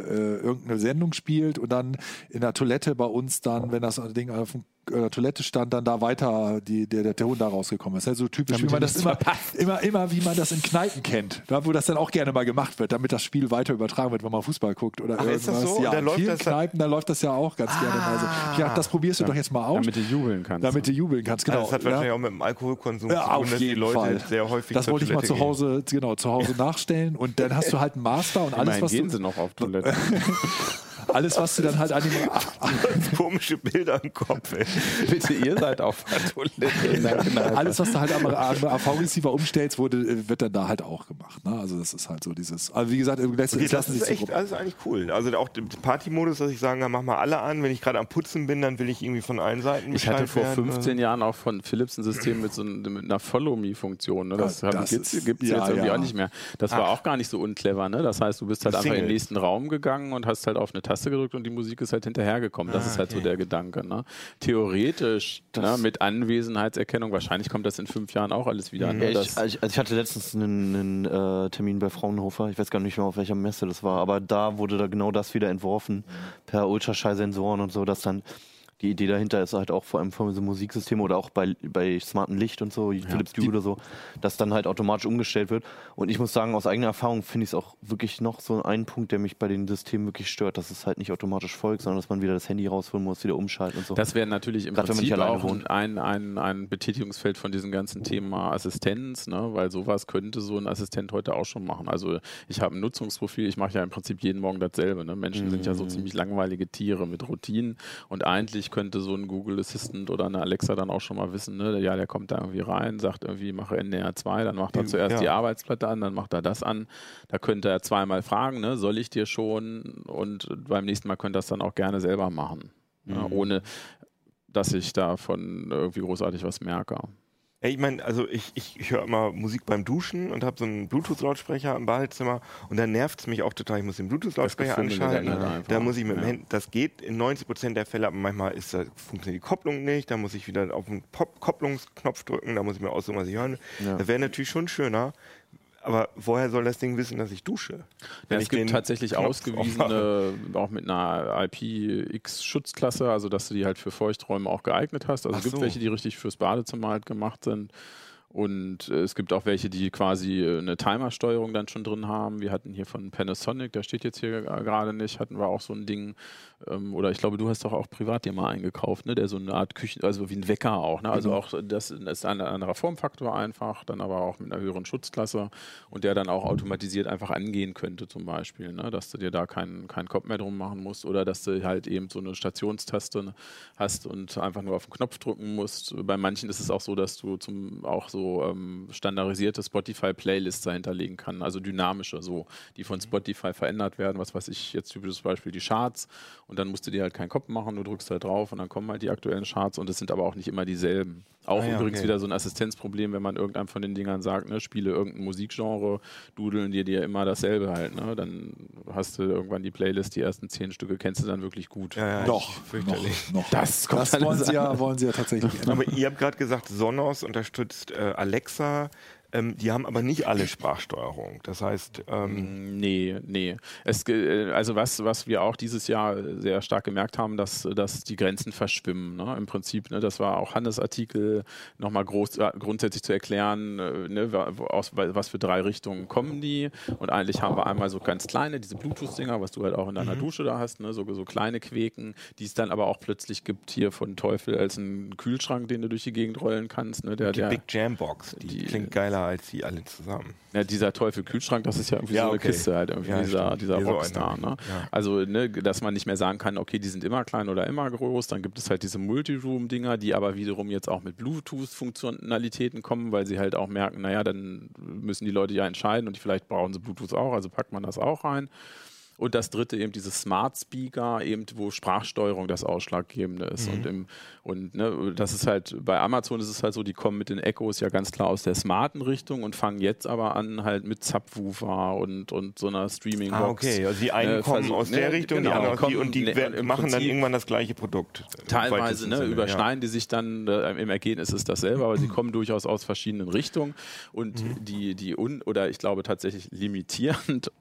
Speaker 4: äh, irgendeine Sendung spielt und dann in der Toilette bei uns dann, wenn das Ding auf dem äh, Toilette stand, dann da weiter die, der, der Ton da rausgekommen ist. Ja, so typisch, wie man das immer, immer, immer, wie man das in Kneipen kennt, da, wo das dann auch gerne mal gemacht wird, damit das Spiel weiter übertragen wird, wenn man Fußball guckt oder
Speaker 1: Ach, ist das
Speaker 4: irgendwas.
Speaker 1: so?
Speaker 4: Ja,
Speaker 1: Da
Speaker 4: in
Speaker 1: läuft
Speaker 4: vielen
Speaker 1: das
Speaker 4: Kneipen, da läuft das ja auch ganz gerne mal so. Ich dachte, das probierst du doch jetzt mal aus,
Speaker 5: Damit du jubeln kannst.
Speaker 4: damit du jubeln kannst. Genau.
Speaker 1: das hat
Speaker 4: ja.
Speaker 1: wahrscheinlich auch mit dem Alkoholkonsum
Speaker 4: Ja,
Speaker 1: zu tun,
Speaker 4: auf
Speaker 1: dass die Leute
Speaker 4: Fall.
Speaker 1: sehr häufig
Speaker 4: Das wollte ich mal zu Hause, genau, zu Hause [laughs] nachstellen und dann hast du halt einen Master und alles,
Speaker 5: Immerhin
Speaker 4: was
Speaker 5: gehen
Speaker 4: du,
Speaker 5: sie noch auf Toilette. [laughs]
Speaker 4: alles, was du dann halt an dem. [laughs]
Speaker 1: Komische Bilder im Kopf. Ey.
Speaker 5: Bitte, ihr seid auf der Toilette. [laughs]
Speaker 4: alles, was du halt am, am AV-Receiver umstellst, wurde, äh, wird dann da halt auch gemacht. Ne? Also das ist halt so dieses. Also wie gesagt, im letzten
Speaker 1: Okay, das
Speaker 4: lassen
Speaker 1: ist
Speaker 4: so
Speaker 1: echt, alles eigentlich cool. Also auch der Partymodus, dass ich sagen kann, mach mal alle an. Wenn ich gerade am Putzen bin, dann will ich irgendwie von allen Seiten
Speaker 5: Ich hatte vor
Speaker 1: werden.
Speaker 5: 15 Jahren auch von Philips ein System mit so mit einer Follow-Me-Funktion. Ne? Das,
Speaker 4: Ja, das
Speaker 5: gibt es
Speaker 4: ist-
Speaker 5: jetzt
Speaker 4: ja,
Speaker 5: irgendwie
Speaker 4: ja.
Speaker 5: auch nicht mehr. Das war auch gar nicht so unclever. Ne? Das heißt, du bist halt einfach in
Speaker 1: Single.
Speaker 5: den nächsten Raum gegangen und hast halt auf eine Taste gedrückt und die Musik ist halt hinterhergekommen. Das
Speaker 1: Ah,
Speaker 5: ist halt so
Speaker 1: okay.
Speaker 5: der Gedanke. Ne? Theoretisch ne, mit Anwesenheitserkennung, wahrscheinlich kommt das in fünf Jahren auch alles wieder. Ne?
Speaker 3: Ja, ich,
Speaker 5: Das,
Speaker 3: also ich, also ich hatte letztens einen, einen äh, Termin bei Fraunhofer, ich weiß gar nicht mehr, auf welcher Messe das war, aber da wurde da genau das wieder entworfen, per Ultraschallsensoren und so, dass dann die Idee dahinter ist halt auch vor allem von so Musiksystemen oder auch bei, bei smarten Licht und so, Philips Hue oder so, dass dann halt automatisch umgestellt wird. Und ich muss sagen, aus eigener Erfahrung finde ich es auch wirklich noch so ein Punkt, der mich bei den Systemen wirklich stört, dass es halt nicht automatisch folgt, sondern dass man wieder das Handy rausholen muss, wieder umschalten und so.
Speaker 5: Das wäre natürlich im
Speaker 3: man
Speaker 5: Prinzip auch
Speaker 3: wohnt.
Speaker 5: ein, ein, ein Betätigungsfeld von diesem ganzen Thema Assistenz, ne? weil sowas könnte so ein Assistent heute auch schon machen. Also ich habe ein Nutzungsprofil, ich mache ja im Prinzip jeden Morgen dasselbe. Ne? Menschen sind ja
Speaker 3: Mhm.
Speaker 5: so ziemlich langweilige Tiere mit Routinen und eigentlich könnte so ein Google Assistant oder eine Alexa dann auch schon mal wissen, ne? ja, der kommt da irgendwie rein, sagt irgendwie, mache NDR 2, dann macht er
Speaker 1: Ja.
Speaker 5: zuerst die Arbeitsplatte an, dann macht er das an. Da könnte er zweimal fragen, ne? soll ich dir schon? Und beim nächsten Mal könnte er das dann auch gerne selber machen. Ja,
Speaker 1: Mhm.
Speaker 5: ohne dass ich davon irgendwie großartig was merke.
Speaker 1: Ich meine, also ich, ich, ich höre immer Musik beim Duschen und habe so einen Bluetooth-Lautsprecher im Badezimmer und dann nervt es mich auch total. Ich muss den Bluetooth-Lautsprecher anschalten. Da muss ich mit dem
Speaker 5: ja.
Speaker 1: Handy, das geht in 90 Prozent der Fälle, aber manchmal ist da, funktioniert die Kopplung nicht. Da muss ich wieder auf den Pop Kopplungsknopf drücken, da muss ich mir aussuchen, was ich hören will.
Speaker 3: Ja.
Speaker 1: Das wäre natürlich schon schöner. Aber woher soll das Ding wissen, dass ich dusche?
Speaker 5: Ja, es gibt tatsächlich
Speaker 1: Knopf
Speaker 5: ausgewiesene, auch mit einer IPX-Schutzklasse, also dass du die halt für Feuchträume auch geeignet hast. Also es gibt
Speaker 1: so.
Speaker 5: welche, die richtig fürs Badezimmer halt gemacht sind. Und äh, es gibt auch welche, die quasi äh, eine Timersteuerung dann schon drin haben. Wir hatten hier von Panasonic, der steht jetzt hier äh, gerade nicht, hatten wir auch so ein Ding. Ähm, oder ich glaube, du hast doch auch privat dir mal eingekauft, ne? der so eine Art Küchen, also wie ein Wecker auch. Ne? Also auch das ist ein anderer Formfaktor einfach, dann aber auch mit einer höheren Schutzklasse und der dann auch automatisiert einfach angehen könnte zum Beispiel, ne? dass du dir da keinen keinen Kopf mehr drum machen musst oder dass du halt eben so eine Stationstaste hast und einfach nur auf den Knopf drücken musst. Bei manchen ist es auch so, dass du zum auch so ähm, standardisierte Spotify-Playlists dahinterlegen kann, also dynamische, so, die von Spotify verändert werden. Was weiß ich, jetzt typisches Beispiel die Charts und dann musst du dir halt keinen Kopf machen, du drückst halt drauf und dann kommen halt die aktuellen Charts und es sind aber auch nicht immer dieselben. Auch
Speaker 1: Ah ja,
Speaker 5: übrigens
Speaker 1: okay.
Speaker 5: wieder so ein Assistenzproblem, wenn man irgendeinem von den Dingern sagt, ne, spiele irgendein Musikgenre, dudeln dir dir immer dasselbe halt, ne? Dann hast du irgendwann die Playlist, die ersten zehn Stücke kennst du dann wirklich gut.
Speaker 1: Ja, ja,
Speaker 4: Doch,
Speaker 1: ich- fürchterlich.
Speaker 4: noch, noch.
Speaker 5: Das kommt
Speaker 4: das wollen sie,
Speaker 5: an.
Speaker 4: ja, wollen sie ja tatsächlich. [laughs]
Speaker 1: Aber ihr habt gerade gesagt, Sonos unterstützt äh, Alexa. Ähm, die haben aber nicht alle Sprachsteuerung. Das heißt, ähm,
Speaker 5: Nee, nee. Es, äh, also was, was wir auch dieses Jahr sehr stark gemerkt haben, dass, dass die Grenzen verschwimmen. Ne? Im Prinzip, ne? das war auch Hannes Artikel, nochmal groß, äh, grundsätzlich zu erklären, äh, ne? aus wa- was für drei Richtungen kommen die. Und eigentlich haben wir einmal so ganz kleine, diese Bluetooth-Dinger, was du halt auch in deiner Dusche da hast, ne? so, so kleine Queken, die es dann aber auch plötzlich gibt hier von Teufel als einen Kühlschrank, den du durch die Gegend rollen kannst. Ne? Der,
Speaker 1: die
Speaker 5: der,
Speaker 1: Big Jam Box, die,
Speaker 5: die-
Speaker 1: klingt geiler schneller als sie alle zusammen.
Speaker 5: Ja, dieser Teufel-Kühlschrank, das ist ja irgendwie
Speaker 1: Ja,
Speaker 5: so eine
Speaker 1: okay.
Speaker 5: Kiste halt, irgendwie
Speaker 1: Ja,
Speaker 5: dieser, dieser
Speaker 1: so
Speaker 5: Rockstar.
Speaker 1: einer.
Speaker 5: Ne?
Speaker 1: Ja.
Speaker 5: Also, ne, dass man nicht mehr sagen kann, okay, die sind immer klein oder immer groß. Dann gibt es halt diese Multiroom-Dinger, die aber wiederum jetzt auch mit Bluetooth-Funktionalitäten kommen, weil sie halt auch merken, naja, dann müssen die Leute ja entscheiden und vielleicht brauchen sie Bluetooth auch, also packt man das auch rein. Und das dritte eben dieses Smart Speaker, eben wo Sprachsteuerung das Ausschlaggebende ist.
Speaker 1: Mhm.
Speaker 5: Und, im, und ne, das ist halt, bei Amazon ist es halt so, die kommen mit den Echos ja ganz klar aus der smarten Richtung und fangen jetzt aber an halt mit Subwoofer und, und so einer Streaming-Box.
Speaker 1: Ah, okay. Also die einen
Speaker 5: äh,
Speaker 1: kommen
Speaker 5: versuch-
Speaker 1: aus der
Speaker 5: ne,
Speaker 1: Richtung,
Speaker 5: genau,
Speaker 1: die anderen aus die
Speaker 5: kommen,
Speaker 1: und die
Speaker 5: ne,
Speaker 1: machen dann
Speaker 5: Prinzip
Speaker 1: irgendwann das gleiche Produkt. Im
Speaker 5: Teilweise ne,
Speaker 1: Sinne,
Speaker 5: überschneiden die sich dann, äh, im Ergebnis ist dasselbe, aber sie [clears throat] kommen durchaus aus verschiedenen Richtungen und
Speaker 1: Mhm.
Speaker 5: die, die un oder ich glaube tatsächlich limitierend äh,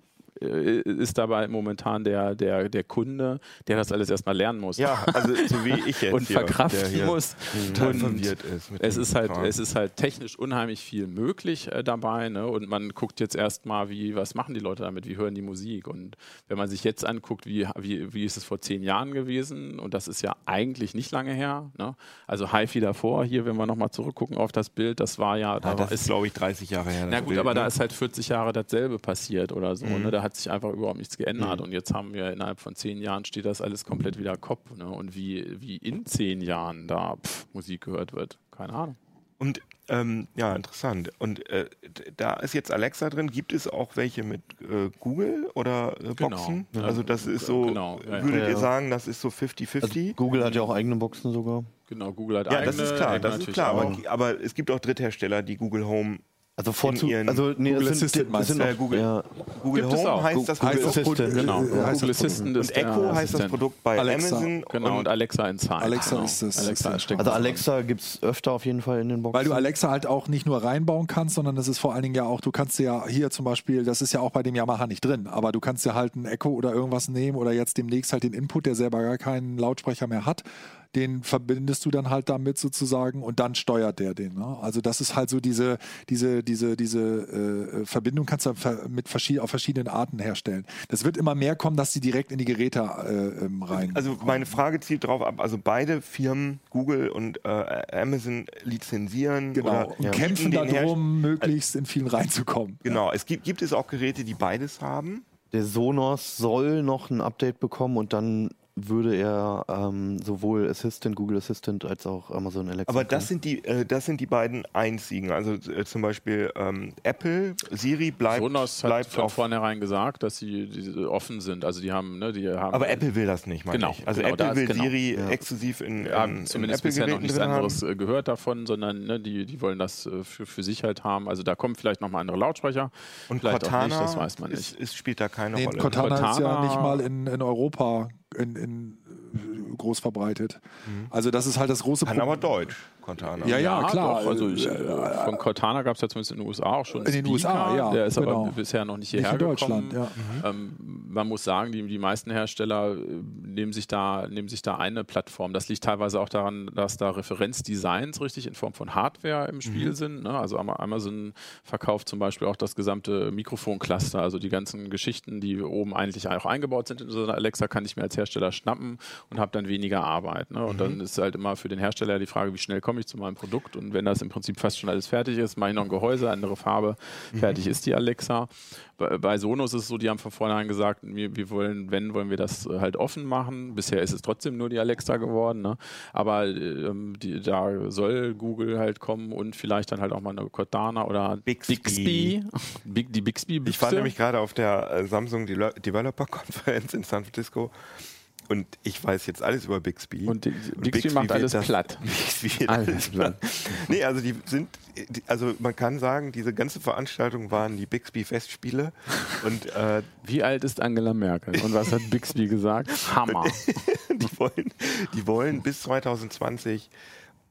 Speaker 5: ist dabei momentan der, der, der Kunde, der das alles erstmal lernen muss.
Speaker 1: Ja, also so wie ich [laughs] jetzt
Speaker 5: und verkraften
Speaker 1: hier
Speaker 5: muss. Und
Speaker 1: ist.
Speaker 5: es ist halt, es ist halt technisch unheimlich viel möglich äh, dabei, ne? Und man guckt jetzt erstmal, wie, was machen die Leute damit, wie hören die Musik. Und wenn man sich jetzt anguckt, wie, wie, wie ist es vor zehn Jahren gewesen, und das ist ja eigentlich nicht lange her, ne? Also HiFi davor, hier, wenn wir nochmal zurückgucken auf das Bild, das war ja, da
Speaker 1: Ah, das
Speaker 5: ist
Speaker 1: glaube ich, 30 Jahre her.
Speaker 5: na gut,
Speaker 1: Bild,
Speaker 5: aber da
Speaker 1: ne?
Speaker 5: ist halt 40 Jahre dasselbe passiert oder so.
Speaker 1: Mhm.
Speaker 5: Ne? Da hat sich einfach überhaupt nichts geändert. Und jetzt haben wir innerhalb von zehn Jahren steht das alles komplett wieder Kopf. Ne? Und wie, wie in zehn Jahren da pff, Musik gehört wird, keine Ahnung.
Speaker 1: Und ähm, ja, interessant. Und äh, da ist jetzt Alexa drin. Gibt es auch welche mit äh, Google oder äh,
Speaker 5: Genau.
Speaker 1: Boxen?
Speaker 5: Ja.
Speaker 1: Also das ist so,
Speaker 5: Genau, ja, ja.
Speaker 1: würdet
Speaker 3: Ja,
Speaker 1: ihr
Speaker 3: ja.
Speaker 1: sagen, das ist so 50-50?
Speaker 3: Also Google hat ja auch eigene Boxen sogar.
Speaker 5: Genau, Google hat
Speaker 1: ja,
Speaker 5: eigene.
Speaker 1: das ist klar, das ist klar. Aber, aber es gibt auch Dritthersteller, die Google Home
Speaker 3: Also vorzu also nee,
Speaker 4: Google
Speaker 3: das sind,
Speaker 4: Assistant
Speaker 3: das sind
Speaker 1: du?
Speaker 3: noch,
Speaker 1: Äh, Google.
Speaker 3: Ja,
Speaker 1: Google
Speaker 5: Gibt es
Speaker 1: Home
Speaker 5: auch.
Speaker 1: heißt das Google
Speaker 3: Assistant.
Speaker 5: Genau,
Speaker 4: Äh,
Speaker 5: Google
Speaker 4: heißt das
Speaker 5: Assistant ist
Speaker 1: Und Echo heißt das. Produkt bei
Speaker 4: Alexa.
Speaker 1: Amazon.
Speaker 5: Genau, und Alexa Inside.
Speaker 4: Alexa
Speaker 5: genau.
Speaker 4: ist das-
Speaker 5: Alexa
Speaker 3: also. Alexa gibt es öfter auf jeden Fall in den Boxen.
Speaker 4: Weil du Alexa halt auch nicht nur reinbauen kannst, sondern das ist vor allen Dingen ja auch, du kannst ja hier zum Beispiel, das ist ja auch bei dem Yamaha nicht drin, aber du kannst dir halt ein Echo oder irgendwas nehmen oder jetzt demnächst halt den Input, der selber gar keinen Lautsprecher mehr hat, den verbindest du dann halt damit sozusagen und dann steuert der den. Ne? Also das ist halt so diese, diese, diese, diese äh, Verbindung kannst du mit verschied auf verschiedenen Arten herstellen. Das wird immer mehr kommen, dass die direkt in die Geräte äh, ähm, rein.
Speaker 1: Also meine Frage zielt darauf ab, also beide Firmen, Google und äh, Amazon, lizenzieren
Speaker 4: genau.
Speaker 1: oder
Speaker 4: Und
Speaker 1: bieten
Speaker 4: kämpfen darum, möglichst in vielen reinzukommen.
Speaker 1: Genau, es gibt, gibt es auch Geräte, die beides haben.
Speaker 3: Der Sonos soll noch ein Update bekommen und dann würde er ähm, sowohl Assistant, Google Assistant als auch Amazon Alexa.
Speaker 1: Aber das
Speaker 3: können.
Speaker 1: sind die, äh, das sind die beiden einzigen. Also äh, zum Beispiel ähm, Apple, Siri bleibt,
Speaker 5: Sonos hat
Speaker 1: bleibt
Speaker 5: von vornherein gesagt, dass sie diese offen sind. Also die haben, ne, die haben.
Speaker 1: Aber Apple will das nicht, meine
Speaker 5: Genau,
Speaker 1: ich. Also
Speaker 5: genau,
Speaker 1: Apple
Speaker 5: ist
Speaker 1: will
Speaker 5: genau.
Speaker 1: Siri
Speaker 3: Ja.
Speaker 1: exklusiv in,
Speaker 5: Wir haben
Speaker 1: in,
Speaker 5: zumindest
Speaker 1: in
Speaker 5: bisher noch nichts anderes
Speaker 1: haben.
Speaker 5: äh, gehört davon, sondern ne, die, die wollen das äh, für, für sich halt haben. Also da kommen vielleicht nochmal andere Lautsprecher.
Speaker 1: Und
Speaker 5: vielleicht
Speaker 1: Cortana
Speaker 5: auch nicht, das weiß man
Speaker 1: ist,
Speaker 5: nicht.
Speaker 1: ist, spielt da keine
Speaker 4: Nee,
Speaker 1: Rolle.
Speaker 4: Cortana, ist ja
Speaker 5: Cortana-
Speaker 4: nicht mal in, in Europa in, in, groß verbreitet. Also das ist halt das große
Speaker 1: Kann
Speaker 4: Problem.
Speaker 1: aber Deutsch, Cortana.
Speaker 4: Ja, ja, klar.
Speaker 5: Doch, also ich, von Cortana gab es ja zumindest in den USA auch schon.
Speaker 4: In den
Speaker 5: Speaker,
Speaker 4: USA, ja,
Speaker 5: Der ist
Speaker 4: genau.
Speaker 5: aber bisher noch nicht
Speaker 4: Nicht
Speaker 5: hierher
Speaker 4: in Deutschland,
Speaker 5: gekommen.
Speaker 4: ja.
Speaker 5: Ähm, man muss sagen, die, die meisten Hersteller äh, nehmen sich, da, nehmen sich da eine Plattform. Das liegt teilweise auch daran, dass da Referenzdesigns richtig in Form von Hardware im Spiel sind. Ne? Also Ama- Amazon verkauft zum Beispiel auch das gesamte Mikrofoncluster, also die ganzen Geschichten, die oben eigentlich auch eingebaut sind in so einer Alexa, kann ich mir als Hersteller schnappen und habe dann weniger Arbeit. Ne? Und dann ist halt immer für den Hersteller die Frage, wie schnell komme ich zu meinem Produkt und wenn das im Prinzip fast schon alles fertig ist, mache ich noch ein Gehäuse, andere Farbe, fertig ist die Alexa. Bei, bei Sonos ist es so, die haben von vornherein gesagt, wir, wir wollen, wenn, wollen wir das äh, halt offen machen. Bisher ist es trotzdem nur die Alexa geworden, ne? aber ähm, die, da soll Google halt kommen und vielleicht dann halt auch mal eine Cortana oder
Speaker 1: Bixby.
Speaker 5: Bixby. Big, die Bixby.
Speaker 1: Ich war nämlich gerade auf der äh, Samsung Developer Konferenz in San Francisco und ich weiß jetzt alles über Bixby.
Speaker 5: Und die- Bixby macht
Speaker 1: wird
Speaker 5: alles
Speaker 1: das-
Speaker 5: platt. [laughs]
Speaker 1: Bixby
Speaker 5: Alles
Speaker 1: alles platt. nee, also die sind, die- also man kann sagen, diese ganze Veranstaltung waren die Bixby-Festspiele und äh,
Speaker 5: Wie alt ist Angela Merkel? Und was hat Bixby gesagt? Hammer. [laughs]
Speaker 1: die, wollen, die wollen bis 2020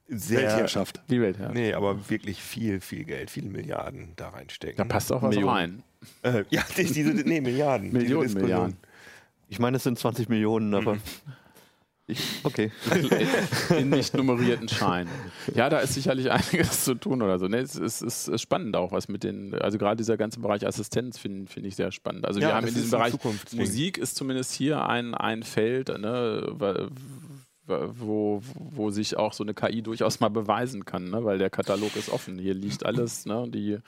Speaker 1: sehr...
Speaker 4: Weltherrschaft.
Speaker 5: Die Welt, ja.
Speaker 1: Nee, aber wirklich viel, viel Geld, viele Milliarden da reinstecken.
Speaker 5: Da passt auch was
Speaker 1: Millionen.
Speaker 5: rein.
Speaker 1: Äh, ja, die- diese, nee, Milliarden.
Speaker 5: Millionen. Milliarden.
Speaker 3: Ich meine, es sind 20 Millionen, aber.
Speaker 1: Mhm.
Speaker 3: Ich, okay. [laughs]
Speaker 5: in nicht nummerierten Scheinen. Ja, da ist sicherlich [laughs] einiges zu tun oder so. Ne, es, ist, es ist spannend auch, was mit den, also gerade dieser ganze Bereich Assistenz finde find ich sehr spannend. Also
Speaker 1: Ja,
Speaker 5: wir haben in diesem Bereich
Speaker 1: Zukunftsding.
Speaker 5: Musik ist zumindest hier ein, ein Feld, ne, wo, wo sich auch so eine KI durchaus mal beweisen kann, ne? weil der Katalog ist offen. Hier liegt alles, ne? die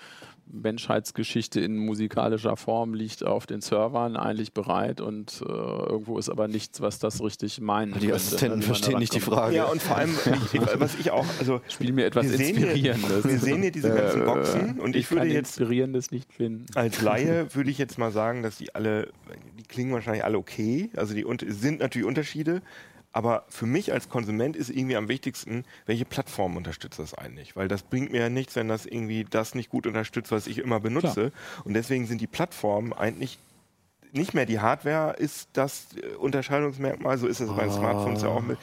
Speaker 5: Menschheitsgeschichte in musikalischer Form liegt auf den Servern eigentlich bereit und äh, irgendwo ist aber nichts, was das richtig meinen
Speaker 3: Die
Speaker 5: könnte,
Speaker 3: Assistenten
Speaker 5: ne, man
Speaker 3: verstehen nicht die. Frage.
Speaker 1: Ja, und vor allem, [laughs] ich, ich, was ich auch, also
Speaker 5: Spiel mir etwas
Speaker 1: wir sehen hier-
Speaker 5: Inspirierendes.
Speaker 1: wir sehen hier diese ganzen
Speaker 5: Äh,
Speaker 1: Boxen und ich würde
Speaker 5: kann
Speaker 1: jetzt-
Speaker 5: Inspirierendes nicht finden.
Speaker 1: als Laie [laughs] würde ich jetzt mal sagen, dass die alle, die klingen wahrscheinlich alle okay. Also die sind natürlich Unterschiede. Aber für mich als Konsument ist irgendwie am wichtigsten, welche Plattform unterstützt das eigentlich? Weil das bringt mir ja nichts, wenn das irgendwie das nicht gut unterstützt, was ich immer benutze. Und deswegen sind die Plattformen eigentlich nicht mehr die Hardware ist das äh, Unterscheidungsmerkmal, so ist es bei den Smartphones ja auch mit.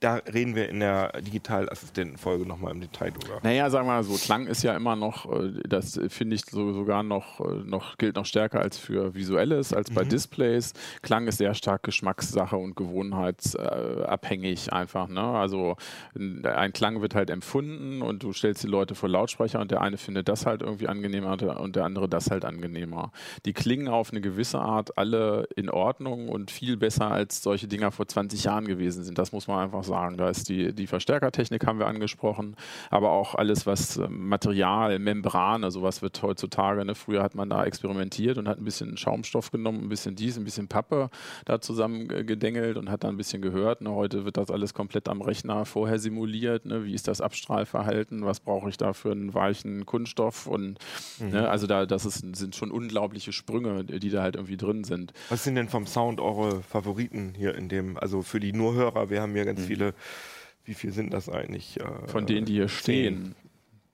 Speaker 1: Da reden wir in der Digitalassistenten-Folge nochmal im Detail drüber.
Speaker 5: Naja, sagen wir mal so, Klang ist ja immer noch, äh, das finde ich so, sogar noch, äh, noch, gilt noch stärker als für Visuelles, als bei Displays. Klang ist sehr stark Geschmackssache und gewohnheitsabhängig einfach. Ne? Also ein Klang wird halt empfunden und du stellst die Leute vor Lautsprecher und der eine findet das halt irgendwie angenehmer und der- und der andere das halt angenehmer. Die klingen auf eine gewisse Art alle in Ordnung und viel besser als solche Dinger vor 20 Jahren gewesen sind. Das muss man einfach sagen. Da ist die, die Verstärkertechnik haben wir angesprochen, aber auch alles, was äh, Material, Membrane, sowas wird heutzutage. Ne? Früher hat man da experimentiert und hat ein bisschen Schaumstoff genommen, ein bisschen dies, ein bisschen Pappe da zusammen äh, gedengelt und hat dann ein bisschen gehört. Ne? Heute wird das alles komplett am Rechner vorher simuliert. Ne? Wie ist das Abstrahlverhalten? Was brauche ich da für einen weichen Kunststoff? Und ne? also da, das ist, sind schon unglaubliche Sprünge, die da halt irgendwie drin sind.
Speaker 1: Was sind denn vom Sound eure Favoriten hier in dem, also für die Nurhörer, wir haben hier ganz viele, wie viel sind das eigentlich? äh,
Speaker 5: Von denen, die hier
Speaker 1: zehn.
Speaker 5: stehen.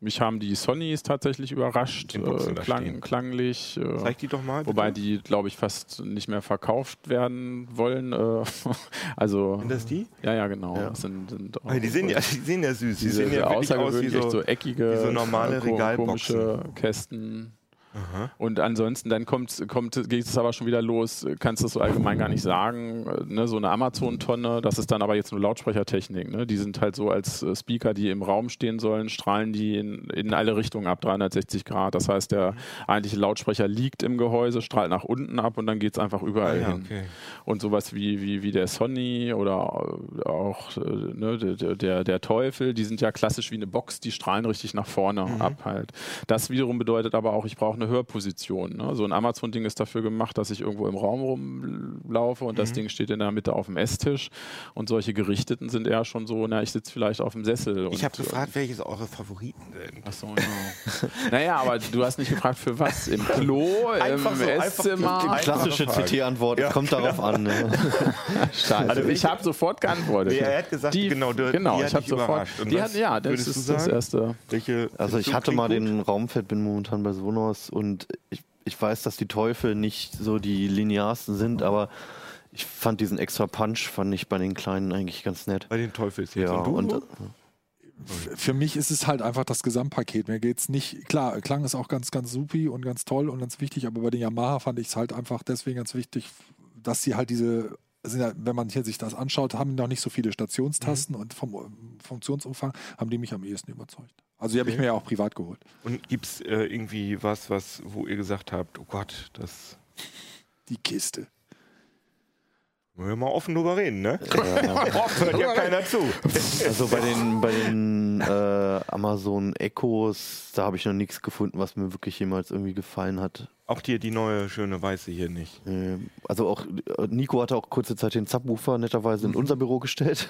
Speaker 5: Mich haben die Sonys tatsächlich überrascht, äh, klang, klanglich. Äh,
Speaker 1: Zeig die doch mal.
Speaker 5: Wobei
Speaker 1: bitte.
Speaker 5: die, glaube ich, fast nicht mehr verkauft werden wollen. Äh, [laughs] also,
Speaker 1: Sind das die?
Speaker 5: ja, ja, genau.
Speaker 3: Ja.
Speaker 5: Sind, sind auch,
Speaker 1: Ah, die, sehen ja, [laughs] die sehen ja süß. Die sehen ja wirklich aus wie
Speaker 5: außergewöhnlich
Speaker 1: so.
Speaker 5: so eckige,
Speaker 1: wie so normale Regalboxen.
Speaker 5: komische Kästen. Und ansonsten, dann kommt, kommt, geht es aber schon wieder los, kannst du so allgemein gar nicht sagen. äh, Ne, so eine Amazon-Tonne, das ist dann aber jetzt nur Lautsprechertechnik. Ne? Die sind halt so als äh, Speaker, die im Raum stehen sollen, strahlen die in, in alle Richtungen ab, 360 Grad. Das heißt, der eigentliche Lautsprecher liegt im Gehäuse, strahlt nach unten ab und dann geht es einfach überall
Speaker 1: Ah, ja,
Speaker 5: hin.
Speaker 1: okay.
Speaker 5: Und sowas wie, wie, wie der Sony oder auch äh, ne, der, der, der Teufel, die sind ja klassisch wie eine Box, die strahlen richtig nach vorne
Speaker 1: Mhm.
Speaker 5: ab halt. Das wiederum bedeutet aber auch, ich brauche eine Hörposition. Ne? So ein Amazon-Ding ist dafür gemacht, dass ich irgendwo im Raum rumlaufe und
Speaker 1: Mhm.
Speaker 5: das Ding steht in der Mitte auf dem Esstisch. Und solche Gerichteten sind eher schon so, na, ich sitze vielleicht auf dem Sessel.
Speaker 1: Ich habe gefragt, welches eure Favoriten sind.
Speaker 5: Ach so, ja. [laughs] naja, aber du hast nicht gefragt, für was? Im Klo,
Speaker 1: Einfach
Speaker 5: im
Speaker 1: so,
Speaker 5: Esszimmer?
Speaker 3: Klassische. CT-Antwort,
Speaker 1: Ja,
Speaker 3: kommt darauf an. Ne? [laughs]
Speaker 5: Scheiße.
Speaker 1: Also
Speaker 5: ich habe sofort geantwortet.
Speaker 1: Er hat gesagt,
Speaker 5: die,
Speaker 1: genau, die-
Speaker 5: genau,
Speaker 1: die hat
Speaker 5: ich habe sofort. Die hat, ja, das ist das erste.
Speaker 1: Welche
Speaker 3: Also ich hatte mal den Raumfeld, bin momentan bei Sonos und ich, ich weiß, dass die Teufel nicht so die linearsten sind, aber ich fand diesen extra Punch, fand ich bei den Kleinen eigentlich ganz nett.
Speaker 1: Bei den Teufels jetzt.
Speaker 3: Ja,
Speaker 1: und du?
Speaker 3: und?
Speaker 4: Für mich ist es halt einfach das Gesamtpaket. Mir geht's nicht, klar, Klang ist auch ganz, ganz supi und ganz toll und ganz wichtig, aber bei den Yamaha fand ich es halt einfach deswegen ganz wichtig, dass sie halt diese, sind ja, wenn man hier sich das anschaut, haben die noch nicht so viele Stationstasten und vom Funktionsumfang haben die mich am ehesten überzeugt. Also die habe ich
Speaker 1: Okay.
Speaker 4: mir ja auch privat geholt.
Speaker 1: Und gibt es äh, irgendwie was, was, wo ihr gesagt habt, oh Gott, das
Speaker 4: Die Kiste.
Speaker 1: Wollen wir mal offen drüber reden, ne? [laughs] Hört ja keiner zu.
Speaker 3: Also bei den, bei den äh, Amazon Echos, da habe ich noch nichts gefunden, was mir wirklich jemals irgendwie gefallen hat.
Speaker 1: Auch dir die neue schöne Weiße hier nicht.
Speaker 3: Äh, Also auch äh, Nico hatte auch kurze Zeit den Subwoofer netterweise in unser Büro gestellt.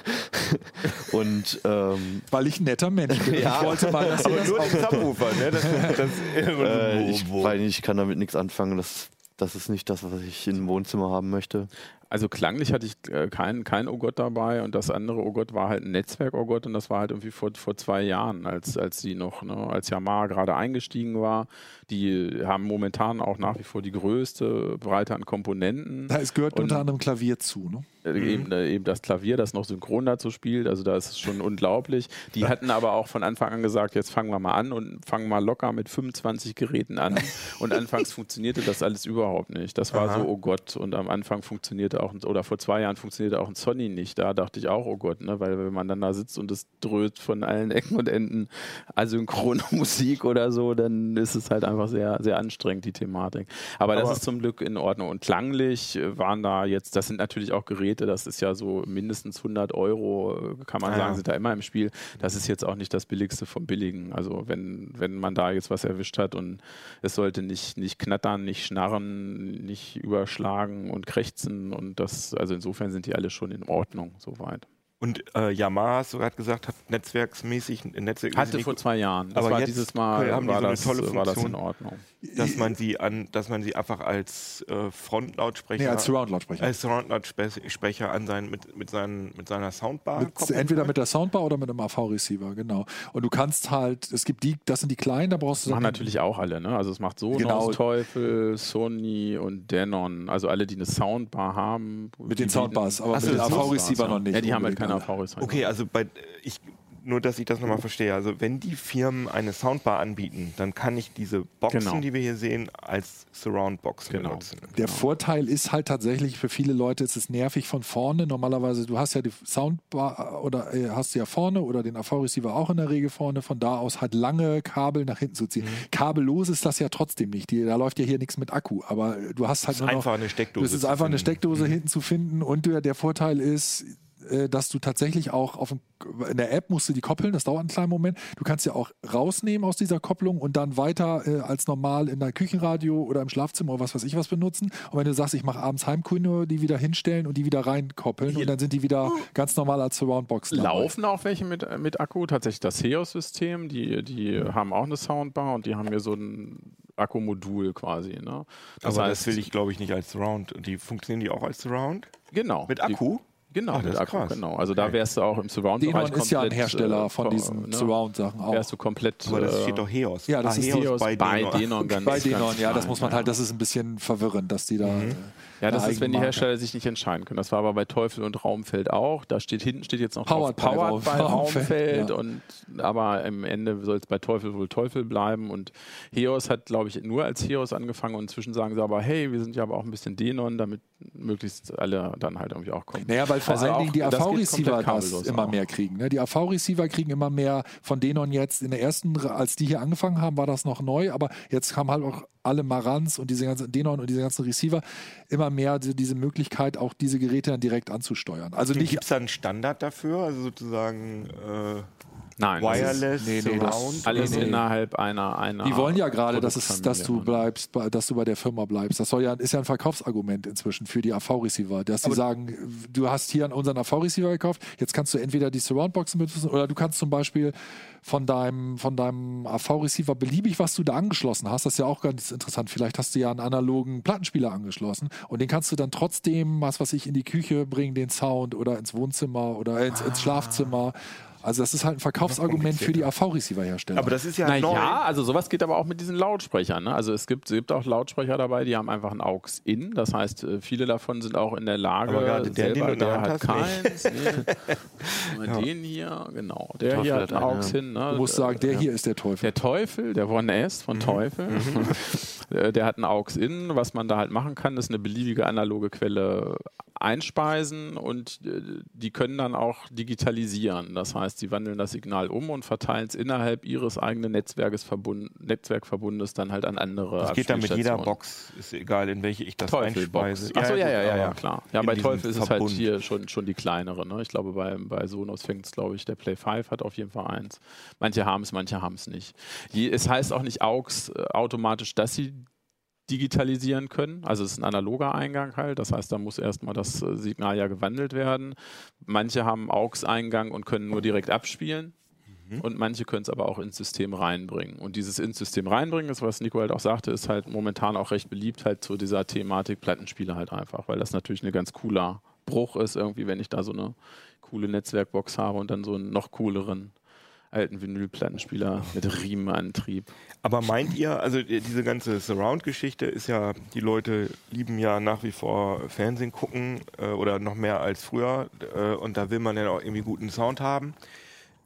Speaker 3: [laughs] Und ähm,
Speaker 4: Weil ich ein netter Mensch bin.
Speaker 3: Ja.
Speaker 4: Ich wollte mal, dass
Speaker 1: Aber
Speaker 4: das
Speaker 1: nur den Subwoofer, ne? Das, das, [laughs]
Speaker 3: äh, ich weiß nicht, ich kann damit nichts anfangen. Das, das ist nicht das, was ich im Wohnzimmer haben möchte.
Speaker 5: Also klanglich hatte ich äh, kein, kein Oh Gott dabei und das andere Oh Gott war halt ein Netzwerk-Oh Gott und das war halt irgendwie vor, vor zwei Jahren, als, als die noch, ne, als Yamaha gerade eingestiegen war. Die haben momentan auch nach wie vor die größte Breite an Komponenten.
Speaker 4: Da ist gehört
Speaker 5: Und-
Speaker 4: unter anderem Klavier zu. Ne?
Speaker 5: Äh, Eben, äh, eben das Klavier, das noch synchron dazu spielt, also da ist es schon unglaublich. Die hatten aber auch von Anfang an gesagt, jetzt fangen wir mal an und fangen mal locker mit 25 Geräten an. [laughs] Und anfangs funktionierte das alles überhaupt nicht. Das war
Speaker 1: Aha.
Speaker 5: so, oh Gott, und am Anfang funktionierte auch, oder vor zwei Jahren funktionierte auch ein Sony nicht. Da dachte ich auch, oh Gott, ne? weil wenn man dann da sitzt und es dröhnt von allen Ecken und Enden asynchrone [laughs] Musik oder so, dann ist es halt einfach sehr, sehr anstrengend, die Thematik. Aber, das
Speaker 1: Aber-
Speaker 5: ist zum Glück in Ordnung. Und klanglich waren da jetzt, das sind natürlich auch Geräte, das ist ja so mindestens 100 Euro, kann man
Speaker 1: Ah,
Speaker 5: sagen,
Speaker 1: ja.
Speaker 5: sind da immer im Spiel. Das ist jetzt auch nicht das Billigste vom Billigen. Also wenn, wenn man da jetzt was erwischt hat und es sollte nicht, nicht knattern, nicht schnarren, nicht überschlagen und krächzen und das, also insofern sind die alle schon in Ordnung soweit.
Speaker 1: Und äh, Yamaha, hast du gerade gesagt, hat netzwerksmäßig, netzwerkmäßig
Speaker 5: Hatte vor zwei Jahren. Das
Speaker 1: Aber
Speaker 5: war dieses Mal
Speaker 1: haben
Speaker 5: war,
Speaker 1: so
Speaker 5: das,
Speaker 1: tolle
Speaker 5: war das in
Speaker 1: Funktion.
Speaker 5: Ordnung.
Speaker 1: Dass man sie an, dass man sie einfach als äh, Frontlautsprecher,
Speaker 4: Nee, als Surround-Lautsprecher.
Speaker 1: als Surround-Lautsprecher an seinen, mit, mit, seinen, mit seiner Soundbar
Speaker 4: Mit, entweder
Speaker 1: kann.
Speaker 4: mit der Soundbar oder mit einem AV-Receiver, genau. Und du kannst halt, es gibt die, das sind die kleinen, da brauchst du
Speaker 5: Das machen natürlich auch alle, ne? Also es macht Sonos,
Speaker 4: Genau.
Speaker 5: Teufel, Sony und Denon. Also alle, die eine Soundbar haben.
Speaker 4: mit den Soundbars, aber
Speaker 1: Ach so,
Speaker 4: mit den AV-Receiver noch nicht.
Speaker 5: Ja, die haben halt keine. AV-Receiver.
Speaker 1: Okay, also bei, ich, nur, dass ich das nochmal verstehe. Also wenn die Firmen eine Soundbar anbieten, dann kann ich diese Boxen,
Speaker 5: Genau.
Speaker 1: die wir hier sehen, als Surround-Boxen
Speaker 5: Genau.
Speaker 1: benutzen.
Speaker 4: Der Vorteil ist halt tatsächlich für viele Leute, ist es nervig von vorne. Normalerweise, du hast ja die Soundbar oder äh, hast du ja vorne oder den AV-Receiver auch in der Regel vorne. Von da aus halt lange Kabel nach hinten zu ziehen.
Speaker 1: Mhm.
Speaker 4: Kabellos ist das ja trotzdem nicht. Die, da läuft ja hier nichts mit Akku. Aber du hast halt
Speaker 1: ist
Speaker 4: nur noch,
Speaker 1: einfach eine Steckdose
Speaker 4: Es ist einfach eine
Speaker 1: finden. Mhm.
Speaker 4: Steckdose hinten zu finden. Und der, der Vorteil ist, äh, dass du tatsächlich auch auf dem, in der App musst du die koppeln, das dauert einen kleinen Moment. Du kannst ja auch rausnehmen aus dieser Kopplung und dann weiter äh, als normal in der Küchenradio oder im Schlafzimmer oder was weiß ich was benutzen. Und wenn du sagst, ich mache abends Heimkunde, die wieder hinstellen und die wieder reinkoppeln und dann sind die wieder ganz normal als Surroundbox dabei.
Speaker 5: Laufen auch welche mit, mit Akku, tatsächlich das Heos-System, die, die haben auch eine Soundbar und die haben hier so ein Akkumodul quasi. Ne?
Speaker 1: Aber das will ich, glaube ich, nicht als Surround. Die funktionieren die auch als Surround?
Speaker 5: Genau.
Speaker 1: Mit
Speaker 5: Die-
Speaker 1: Akku?
Speaker 5: Genau,
Speaker 1: Ah, das
Speaker 5: mit
Speaker 1: ist
Speaker 5: Akku,
Speaker 1: krass.
Speaker 5: genau. Also da wärst du auch im Surround-Bereich
Speaker 4: Denon ist ja ein
Speaker 5: komplett,
Speaker 4: Hersteller
Speaker 5: äh,
Speaker 4: von diesen
Speaker 5: ne?
Speaker 4: Surround-Sachen auch.
Speaker 5: Wärst du komplett.
Speaker 1: Aber das
Speaker 5: äh,
Speaker 1: steht doch Heos.
Speaker 4: ja, das
Speaker 1: ah,
Speaker 4: ist
Speaker 5: Heos
Speaker 1: bei,
Speaker 5: bei
Speaker 1: Denon.
Speaker 5: Denon ganz
Speaker 4: bei
Speaker 5: ganz
Speaker 4: Denon, ja, das muss man halt, das ist ein bisschen verwirrend, dass die da. äh,
Speaker 5: Ja, das ist, wenn die Hersteller sich nicht entscheiden können. Das war aber bei Teufel und Raumfeld auch. Da steht hinten steht jetzt noch
Speaker 4: Powered
Speaker 5: drauf,
Speaker 4: by
Speaker 5: Powered by
Speaker 4: Raum-
Speaker 5: Raumfeld. [laughs]
Speaker 4: ja.
Speaker 5: Und, aber im Ende soll es bei Teufel wohl Teufel bleiben. Und Heos hat, glaube ich, nur als Heos angefangen. Und inzwischen sagen sie aber, hey, wir sind ja aber auch ein bisschen Denon, damit möglichst alle dann halt irgendwie auch kommen.
Speaker 4: Naja, weil vor
Speaker 5: Also
Speaker 4: allen Dingen die AV-Receiver das immer
Speaker 5: auch.
Speaker 4: mehr kriegen. Ne? Die AV-Receiver kriegen immer mehr von Denon jetzt. In der ersten, als die hier angefangen haben, war das noch neu, aber jetzt haben halt auch alle Marantz und diese ganzen Denon und diese ganzen Receiver immer mehr die- diese Möglichkeit, auch diese Geräte dann direkt anzusteuern. Also
Speaker 1: Gibt es da einen Standard dafür? Also sozusagen äh,
Speaker 5: Nein, das ist
Speaker 1: Wireless,
Speaker 4: nee, nee, das-
Speaker 1: Surround?
Speaker 5: alles
Speaker 4: Nee,
Speaker 5: innerhalb einer, einer
Speaker 4: Die wollen ja gerade, dass, es, dass du bleibst, bei- dass du bei der Firma bleibst. Das soll ja, ist ja ein Verkaufsargument inzwischen für die AV-Receiver, dass sie sagen, du hast hier an unseren AV-Receiver gekauft, jetzt kannst du entweder die Surroundboxen benutzen oder du kannst zum Beispiel von deinem, von deinem AV-Receiver beliebig, was du da angeschlossen hast, das ist ja auch ganz interessant. Vielleicht hast du ja einen analogen Plattenspieler angeschlossen und den kannst du dann trotzdem, was weiß ich, in die Küche bringen, den Sound oder ins Wohnzimmer oder ins, ins Schlafzimmer. Also das ist halt ein Verkaufsargument für die AV-Receiver-Hersteller.
Speaker 1: Aber das ist ja
Speaker 5: Na
Speaker 1: neu.
Speaker 5: ja, also sowas geht aber auch mit diesen Lautsprechern. Ne? Also es gibt, es gibt auch Lautsprecher dabei, die haben einfach ein AUX-In. Das heißt, äh, viele davon sind auch in der Lage,
Speaker 1: Aber gerade der, den
Speaker 5: selber,
Speaker 1: du in der
Speaker 5: der hat keins. Nee. [laughs] [laughs] Mal Den hier, genau. Der
Speaker 3: Teufel
Speaker 5: hier
Speaker 3: hat
Speaker 5: hat ein
Speaker 3: einen,
Speaker 5: AUX-In. Ne?
Speaker 4: Du musst sagen, der hier ist der Teufel.
Speaker 5: Der Teufel, der One S von Teufel, äh, [laughs] der hat ein AUX-In. Was man da halt machen kann, ist eine beliebige analoge Quelle einspeisen und äh, die können dann auch digitalisieren. Das heißt, sie wandeln das Signal um und verteilen es innerhalb ihres eigenen Netzwerkes verbund, Netzwerkverbundes dann halt an andere
Speaker 1: Das geht dann mit jeder. Box, ist egal, in welche ich das
Speaker 5: Teufelbox.
Speaker 1: einspeise.
Speaker 5: Achso, ja, ja, ja, ja, klar. Ja, bei Teufel ist es halt hier schon, schon die kleinere. Ne? Ich glaube, bei, bei Sonos fängt es, glaube ich, der Play 5 hat auf jeden Fall eins. Manche haben es, manche haben es nicht. Es heißt auch nicht AUX äh, automatisch, dass sie digitalisieren können. Also es ist ein analoger Eingang halt. Das heißt, da muss erstmal das äh, Signal ja gewandelt werden. Manche haben AUX-Eingang und können nur direkt abspielen. Und manche können es aber auch ins System reinbringen. Und dieses ins System reinbringen, ist, was Nico halt auch sagte, ist halt momentan auch recht beliebt halt zu dieser Thematik Plattenspiele halt einfach, weil das natürlich ein ganz cooler Bruch ist, irgendwie, wenn ich da so eine coole Netzwerkbox habe und dann so einen noch cooleren alten Vinylplattenspieler mit Riemenantrieb.
Speaker 1: Aber meint ihr, also äh, diese ganze Surround-Geschichte ist ja, die Leute lieben ja nach wie vor Fernsehen gucken äh, oder noch mehr als früher äh, und da will man ja auch irgendwie guten Sound haben.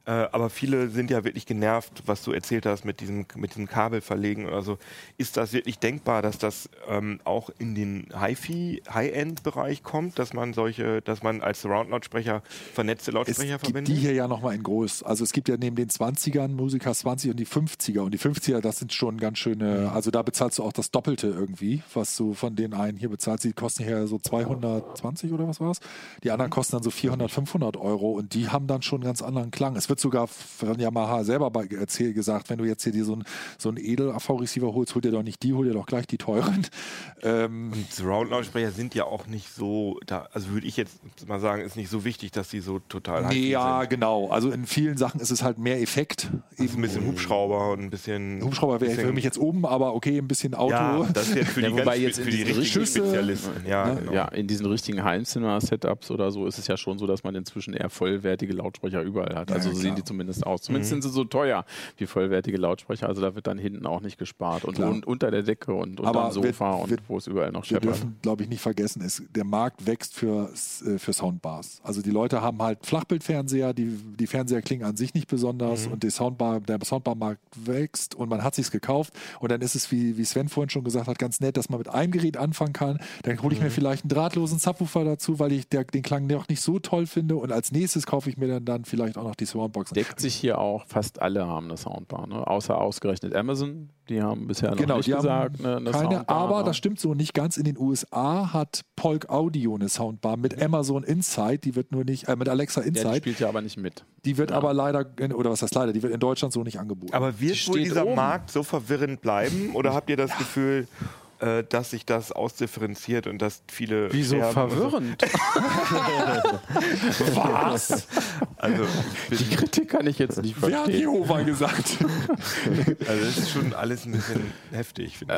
Speaker 1: Äh, aber viele sind ja wirklich genervt, was du erzählt hast mit diesem, mit diesem Kabel verlegen oder so. Ist das wirklich denkbar, dass das ähm, auch in den HiFi, High-End-Bereich kommt, dass man solche, dass man als Surround-Lautsprecher vernetzte
Speaker 4: Es
Speaker 1: Lautsprecher
Speaker 4: gibt
Speaker 1: verwendet?
Speaker 4: die hier ja nochmal in groß. Also es gibt ja neben den 20ern Musiker 20 und die 50er. Und die 50er, das sind schon ganz schöne, also da bezahlst du auch das Doppelte irgendwie, was du von den einen hier bezahlst. Die kosten hier so 220 oder was war's? Die anderen kosten dann so 400, 500 Euro und die haben dann schon einen ganz anderen Klang. Es wird sogar von Yamaha selber bei- erzählt, gesagt, wenn du jetzt hier dir so einen so einen Edel-AV-Receiver holst, hol dir doch nicht die, hol dir doch gleich die teuren. Ähm,
Speaker 1: Und Surround-Lautsprecher sind ja auch nicht so, da, also würde ich jetzt mal sagen, ist nicht so wichtig, dass die so total
Speaker 4: nee, ja,
Speaker 1: sind.
Speaker 4: genau. Also in vielen Sachen ist es halt mehr Effekt.
Speaker 1: Ist ein bisschen Hubschrauber und ein bisschen.
Speaker 4: Hubschrauber wäre für mich jetzt oben, aber okay, ein bisschen Auto.
Speaker 1: Ja, das ist jetzt für [laughs]
Speaker 5: Ja,
Speaker 1: die,
Speaker 5: wobei
Speaker 1: ganz,
Speaker 5: jetzt
Speaker 1: für
Speaker 5: in
Speaker 1: die
Speaker 5: diesen
Speaker 1: richtigen
Speaker 4: Schüsse-
Speaker 1: Spezialisten. Ja,
Speaker 4: Ne?
Speaker 1: genau.
Speaker 5: Ja, in diesen richtigen Heimzimmer-Setups oder so ist es ja schon so, dass man inzwischen eher vollwertige Lautsprecher überall hat. Also
Speaker 4: Ja.
Speaker 5: Sehen die zumindest aus. Zumindest
Speaker 1: Mhm.
Speaker 5: sind sie so teuer wie vollwertige Lautsprecher. Also da wird dann hinten auch nicht gespart. Und, und unter der Decke und unter dem Sofa
Speaker 4: wir-
Speaker 5: und
Speaker 4: wir-
Speaker 5: wo es überall noch
Speaker 4: Wir
Speaker 5: scheppert.
Speaker 4: dürfen, glaube ich, nicht vergessen, es, der Markt wächst für, äh, für Soundbars. Also die Leute haben halt Flachbildfernseher, die, die Fernseher klingen an sich nicht besonders und die Soundbar, der Soundbar-Markt wächst und man hat sich's gekauft und dann ist es, wie, wie Sven vorhin schon gesagt hat, ganz nett, dass man mit einem Gerät anfangen kann. Dann hole ich mir vielleicht einen drahtlosen Subwoofer dazu, weil ich der, den Klang noch nicht so toll finde und als nächstes kaufe ich mir dann, dann vielleicht auch noch die Soundboxen.
Speaker 5: Deckt sich hier auch, fast alle haben eine Soundbar, ne? außer ausgerechnet Amazon. Die haben bisher noch
Speaker 4: Genau,
Speaker 5: nicht
Speaker 4: die
Speaker 5: gesagt,
Speaker 4: haben
Speaker 5: ne, eine
Speaker 4: keine,
Speaker 5: Soundbar,
Speaker 4: aber
Speaker 5: ne?
Speaker 4: das stimmt so nicht ganz. In den USA hat Polk Audio eine Soundbar mit Amazon Insight, die wird nur nicht, äh, mit Alexa
Speaker 5: Ja, die
Speaker 4: Insight,
Speaker 5: spielt ja aber nicht mit.
Speaker 4: die wird aber leider, in, oder was heißt leider, die wird in Deutschland so nicht angeboten.
Speaker 1: Aber wird wohl dieser
Speaker 5: oben.
Speaker 1: Markt so verwirrend bleiben? Oder habt ihr das Gefühl, äh, dass sich das ausdifferenziert und dass viele.
Speaker 3: Wieso
Speaker 1: und so?
Speaker 3: verwirrend? [laughs]
Speaker 5: Was?
Speaker 1: Also,
Speaker 5: Die Kritik kann ich jetzt nicht
Speaker 4: Wer hat
Speaker 5: verstehen.
Speaker 4: Jehova gesagt? [laughs]
Speaker 1: also, das ist schon alles ein bisschen heftig, finde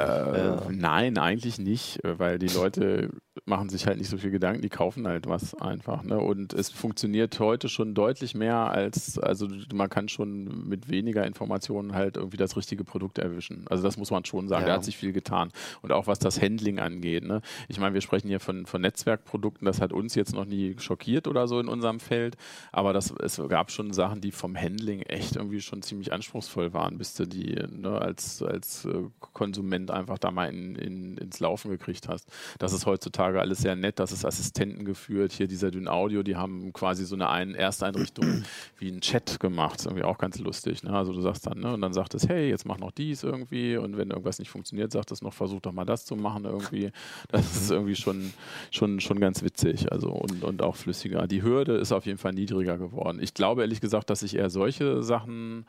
Speaker 5: Äh, Nein, eigentlich nicht, äh, weil die Leute machen sich halt nicht so viel Gedanken, die kaufen halt was einfach. Ne? Und es funktioniert heute schon deutlich mehr als, also man kann schon mit weniger Informationen halt irgendwie das richtige Produkt erwischen. Also das muss man schon sagen,
Speaker 3: Ja.
Speaker 5: da hat sich viel getan. Und auch was das Handling angeht. Ne? Ich meine, wir sprechen hier von, von Netzwerkprodukten, das hat uns jetzt noch nie schockiert oder so in unserem Feld, aber das, es gab schon Sachen, die vom Handling echt irgendwie schon ziemlich anspruchsvoll waren, bis du die ne, als, als äh, Konsument einfach da mal in, in, ins Laufen gekriegt hast. Das ist heutzutage alles sehr nett, das ist Assistenten geführt, hier dieser Dyn Audio, die haben quasi so eine ein Ersteinrichtung [clears throat] wie ein Chat gemacht, ist irgendwie auch ganz lustig. Ne? Also du sagst dann, ne, und dann sagt es, hey, jetzt mach noch dies irgendwie und wenn irgendwas nicht funktioniert, sagt es noch, versuch doch mal das zu machen irgendwie. Das ist irgendwie schon, schon, schon ganz witzig also und, und auch flüssiger. Die Hürde ist auf jeden Fall niedriger geworden. Ich glaube ehrlich gesagt, dass sich eher solche Sachen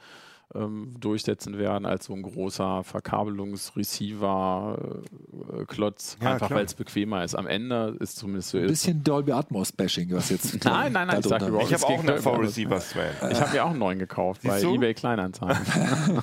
Speaker 5: ähm, durchsetzen werden als so ein großer Verkabelungs-Receiver-Klotz,
Speaker 1: Ja,
Speaker 5: einfach weil es bequemer ist. Am Ende ist zumindest so
Speaker 4: Ein
Speaker 5: ist.
Speaker 4: bisschen Dolby Atmos Bashing, was jetzt. [laughs]
Speaker 5: Nein, nein, nein, ich sag
Speaker 4: darunter-
Speaker 5: überhaupt
Speaker 1: ich. Ich habe auch einen V-Receiver, Sven.
Speaker 5: Ich habe mir auch einen neuen gekauft bei
Speaker 1: Siehst du?
Speaker 5: eBay Kleinanzeigen. [laughs]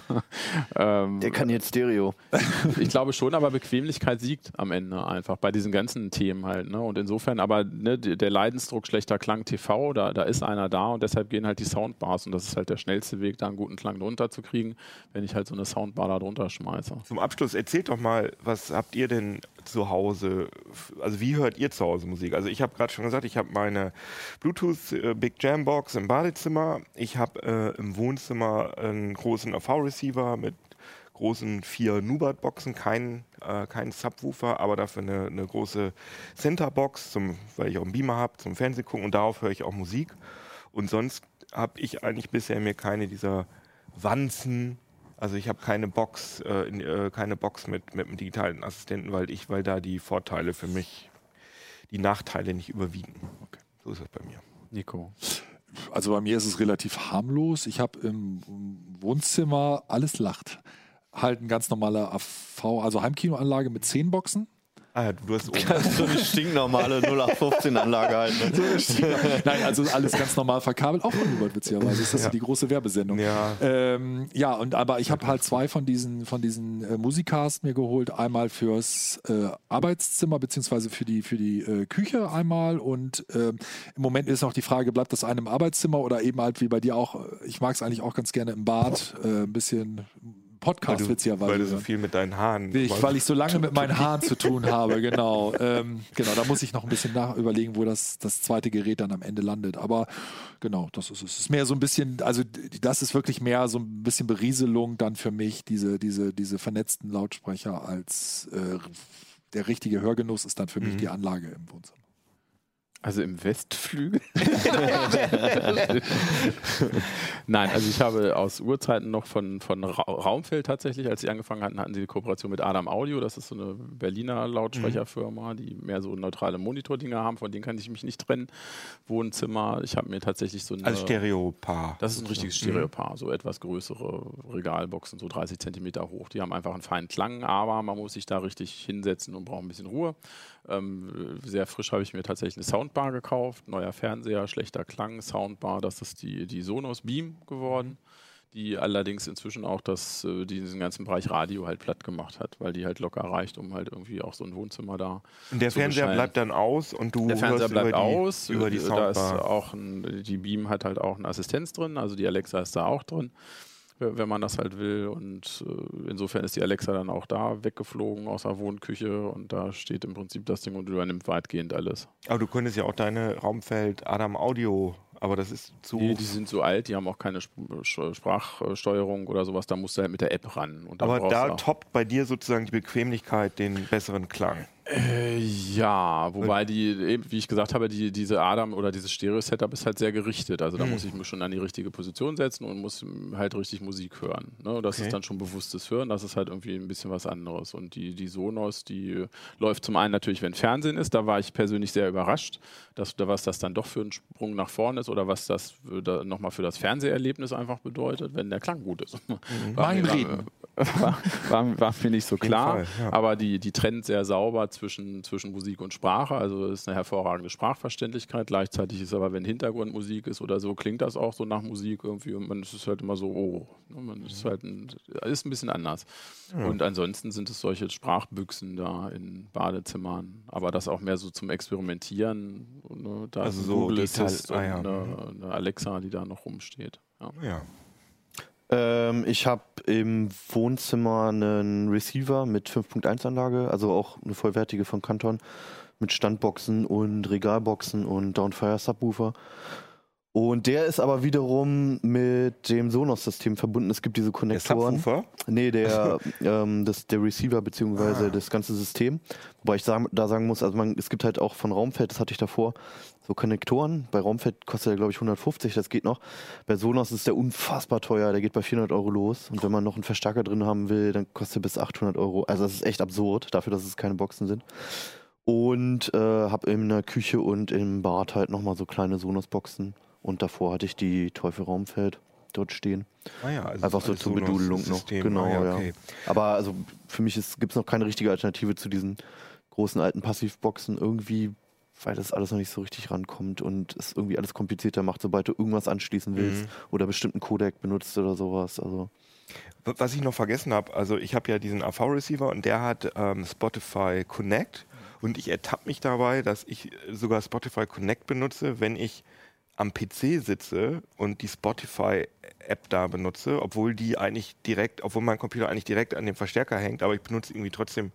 Speaker 5: ähm,
Speaker 3: Der kann jetzt Stereo. [laughs]
Speaker 5: ich glaube schon, aber Bequemlichkeit siegt am Ende einfach bei diesen ganzen Themen halt. Ne? Und insofern, aber ne, der Leidensdruck schlechter Klang TV, da, da ist einer da und deshalb gehen halt die Soundbars und das ist halt der schnellste Weg, da einen guten Klang drunter zu kriegen, wenn ich halt so eine Soundbar da drunter schmeiße.
Speaker 1: Zum Abschluss, erzählt doch mal, was habt ihr denn zu Hause, also wie hört ihr zu Hause Musik? Also ich habe gerade schon gesagt, ich habe meine Bluetooth äh, Big Jam Box im Badezimmer, ich habe äh, im Wohnzimmer einen großen AV-Receiver mit großen vier Nubat-Boxen, kein, äh, kein Subwoofer, aber dafür eine, eine große Center-Box, zum, weil ich auch einen Beamer habe, zum Fernsehen gucken und darauf höre ich auch Musik. Und sonst habe ich eigentlich bisher mir keine dieser Wanzen, also ich habe keine Box, äh, in, äh, keine Box mit, mit einem digitalen Assistenten, weil ich, weil da die Vorteile für mich, die Nachteile nicht überwiegen. So ist das bei mir.
Speaker 5: Nico.
Speaker 4: Also bei mir ist es relativ harmlos. Ich habe im Wohnzimmer alles lacht. Halt eine ganz normale AV, also Heimkinoanlage mit 10 Boxen.
Speaker 1: Ah ja, du hast [laughs] oben.
Speaker 3: Das so eine stinknormale 0815-Anlage halt. Ne?
Speaker 4: Nein, also alles ganz normal verkabelt, auch von Hubert witzigerweise. Das ist
Speaker 1: Ja.
Speaker 4: ja. die große Werbesendung.
Speaker 1: Ja.
Speaker 4: Ähm, ja, und aber ich habe halt zwei von diesen, von diesen äh, Musikcasts mir geholt. Einmal fürs äh, Arbeitszimmer beziehungsweise für die, für die äh, Küche einmal. Und ähm, im Moment ist noch die Frage, bleibt das eine im Arbeitszimmer oder eben halt wie bei dir auch, äh, ich mag es eigentlich auch ganz gerne im Bad, äh, ein bisschen Podcast
Speaker 1: du,
Speaker 4: witzigerweise.
Speaker 1: weil du so viel mit deinen Haaren.
Speaker 4: Ich, weil ich so lange mit meinen Haaren zu tun [laughs] habe, genau. Ähm, genau, da muss ich noch ein bisschen nach überlegen, wo das, das zweite Gerät dann am Ende landet. Aber genau, das ist es. Es ist mehr so ein bisschen, also das ist wirklich mehr so ein bisschen Berieselung dann für mich, diese, diese, diese vernetzten Lautsprecher als äh, der richtige Hörgenuss ist dann für mich die Anlage im Wohnzimmer.
Speaker 5: Also im Westflügel? [laughs] Nein, also ich habe aus Urzeiten noch von, von Ra Raumfeld tatsächlich, als sie angefangen hatten, hatten sie die Kooperation mit Adam Audio. Das ist so eine Berliner Lautsprecherfirma, die mehr so neutrale Monitordinger haben, von denen kann ich mich nicht trennen. Wohnzimmer, ich habe mir tatsächlich so eine...
Speaker 1: Als Stereopaar.
Speaker 5: Das ist ein richtiges Stereopaar, so etwas größere Regalboxen, so 30 Zentimeter hoch. Die haben einfach einen feinen Klang, aber man muss sich da richtig hinsetzen und braucht ein bisschen Ruhe. Ähm, sehr frisch habe ich mir tatsächlich eine Soundbar gekauft, neuer Fernseher, schlechter Klang, Soundbar, das ist die, die Sonos Beam geworden, die allerdings inzwischen auch das, äh, diesen ganzen Bereich Radio halt platt gemacht hat, weil die halt locker reicht, um halt irgendwie auch so ein Wohnzimmer da
Speaker 1: Und der Fernseher
Speaker 5: beschallen.
Speaker 1: bleibt dann aus und du
Speaker 5: Der Fernseher
Speaker 1: hörst
Speaker 5: bleibt
Speaker 1: über die,
Speaker 5: aus.
Speaker 1: über die
Speaker 5: äh, da ist
Speaker 1: Soundbar.
Speaker 5: auch ein, die Beam hat halt auch eine Assistenz drin, also die Alexa ist da auch drin, wenn man das halt will. Und äh, insofern ist die Alexa dann auch da weggeflogen aus der Wohnküche und da steht im Prinzip das Ding und übernimmt weitgehend alles.
Speaker 1: Aber du könntest ja auch deine Raumfeld Adam Audio, aber das ist zu.
Speaker 5: Die, die sind so alt, die haben auch keine Sp Sch- Sprachsteuerung oder sowas, da musst du halt mit der App ran. Und
Speaker 1: aber da toppt bei dir sozusagen die Bequemlichkeit den besseren Klang.
Speaker 5: Äh, ja, wobei die, wie ich gesagt habe, die, diese Adam oder dieses Stereo-Setup ist halt sehr gerichtet. Also da
Speaker 1: Mhm.
Speaker 5: muss ich mich schon an die richtige Position setzen und muss halt richtig Musik hören. Ne? Das
Speaker 1: Okay.
Speaker 5: ist dann schon bewusstes Hören, das ist halt irgendwie ein bisschen was anderes. Und die, die Sonos, die äh, läuft zum einen natürlich, wenn Fernsehen ist. Da war ich persönlich sehr überrascht, dass, da- was das dann doch für ein Sprung nach vorne ist oder was das da- nochmal für das Fernseherlebnis einfach bedeutet, wenn der Klang gut ist. [laughs] War
Speaker 4: Mein
Speaker 5: mir-
Speaker 4: Reden. [laughs]
Speaker 5: War, war, war mir nicht so klar,
Speaker 1: Fall, ja.
Speaker 5: aber die, die trennt sehr sauber zwischen, zwischen Musik und Sprache. Also es ist eine hervorragende Sprachverständlichkeit. Gleichzeitig ist aber, wenn Hintergrundmusik ist oder so, klingt das auch so nach Musik irgendwie und man ist halt immer so, oh, ne, man ist halt ein, ist ein bisschen anders. Und ansonsten sind es solche Sprachbüchsen da in Badezimmern, aber das auch mehr so zum Experimentieren. Ne? Da
Speaker 1: Also
Speaker 5: ist ein
Speaker 1: so
Speaker 5: Google Assist
Speaker 1: ah ja.
Speaker 5: und eine, eine Alexa, die da noch rumsteht. Ja.
Speaker 1: Ja.
Speaker 3: Ähm, ich habe im Wohnzimmer einen Receiver mit 5.1-Anlage, also auch eine vollwertige von Canton, mit Standboxen und Regalboxen und Downfire Subwoofer. Und der ist aber wiederum mit dem Sonos-System verbunden. Es gibt diese
Speaker 1: Der
Speaker 3: Konnektoren.
Speaker 1: Subwoofer.
Speaker 3: Nee, der, [laughs] ähm, das, der Receiver beziehungsweise
Speaker 1: Ah.
Speaker 3: das ganze System. Wobei ich sagen, da sagen muss, also man, es gibt halt auch von Raumfeld, das hatte ich davor, so Konnektoren. Bei Raumfeld kostet der, glaube ich, 150, das geht noch. Bei Sonos ist der unfassbar teuer, der geht bei 400 Euro los. Und wenn man noch einen Verstärker drin haben will, dann kostet er bis 800 Euro. Also das ist echt absurd, dafür, dass es keine Boxen sind. Und äh, habe in der Küche und im Bad halt nochmal so kleine Sonos-Boxen. Und davor hatte ich die Teufel Raumfeld dort stehen.
Speaker 1: Ah ja, also
Speaker 3: Einfach so zur Bedudelung noch. Genau,
Speaker 1: Ah
Speaker 3: ja.
Speaker 1: okay.
Speaker 3: Aber also für mich gibt es noch keine richtige Alternative zu diesen großen alten Passivboxen irgendwie, weil das alles noch nicht so richtig rankommt und es irgendwie alles komplizierter macht, sobald du irgendwas anschließen willst
Speaker 1: Mhm.
Speaker 3: oder bestimmten Codec benutzt oder sowas. Also
Speaker 1: Was ich noch vergessen habe, also ich habe ja diesen AV-Receiver und der hat ähm, Spotify Connect und ich ertappe mich dabei, dass ich sogar Spotify Connect benutze, wenn ich am PC sitze und die Spotify-App da benutze, obwohl die eigentlich direkt, obwohl mein Computer eigentlich direkt an dem Verstärker hängt, aber ich benutze irgendwie trotzdem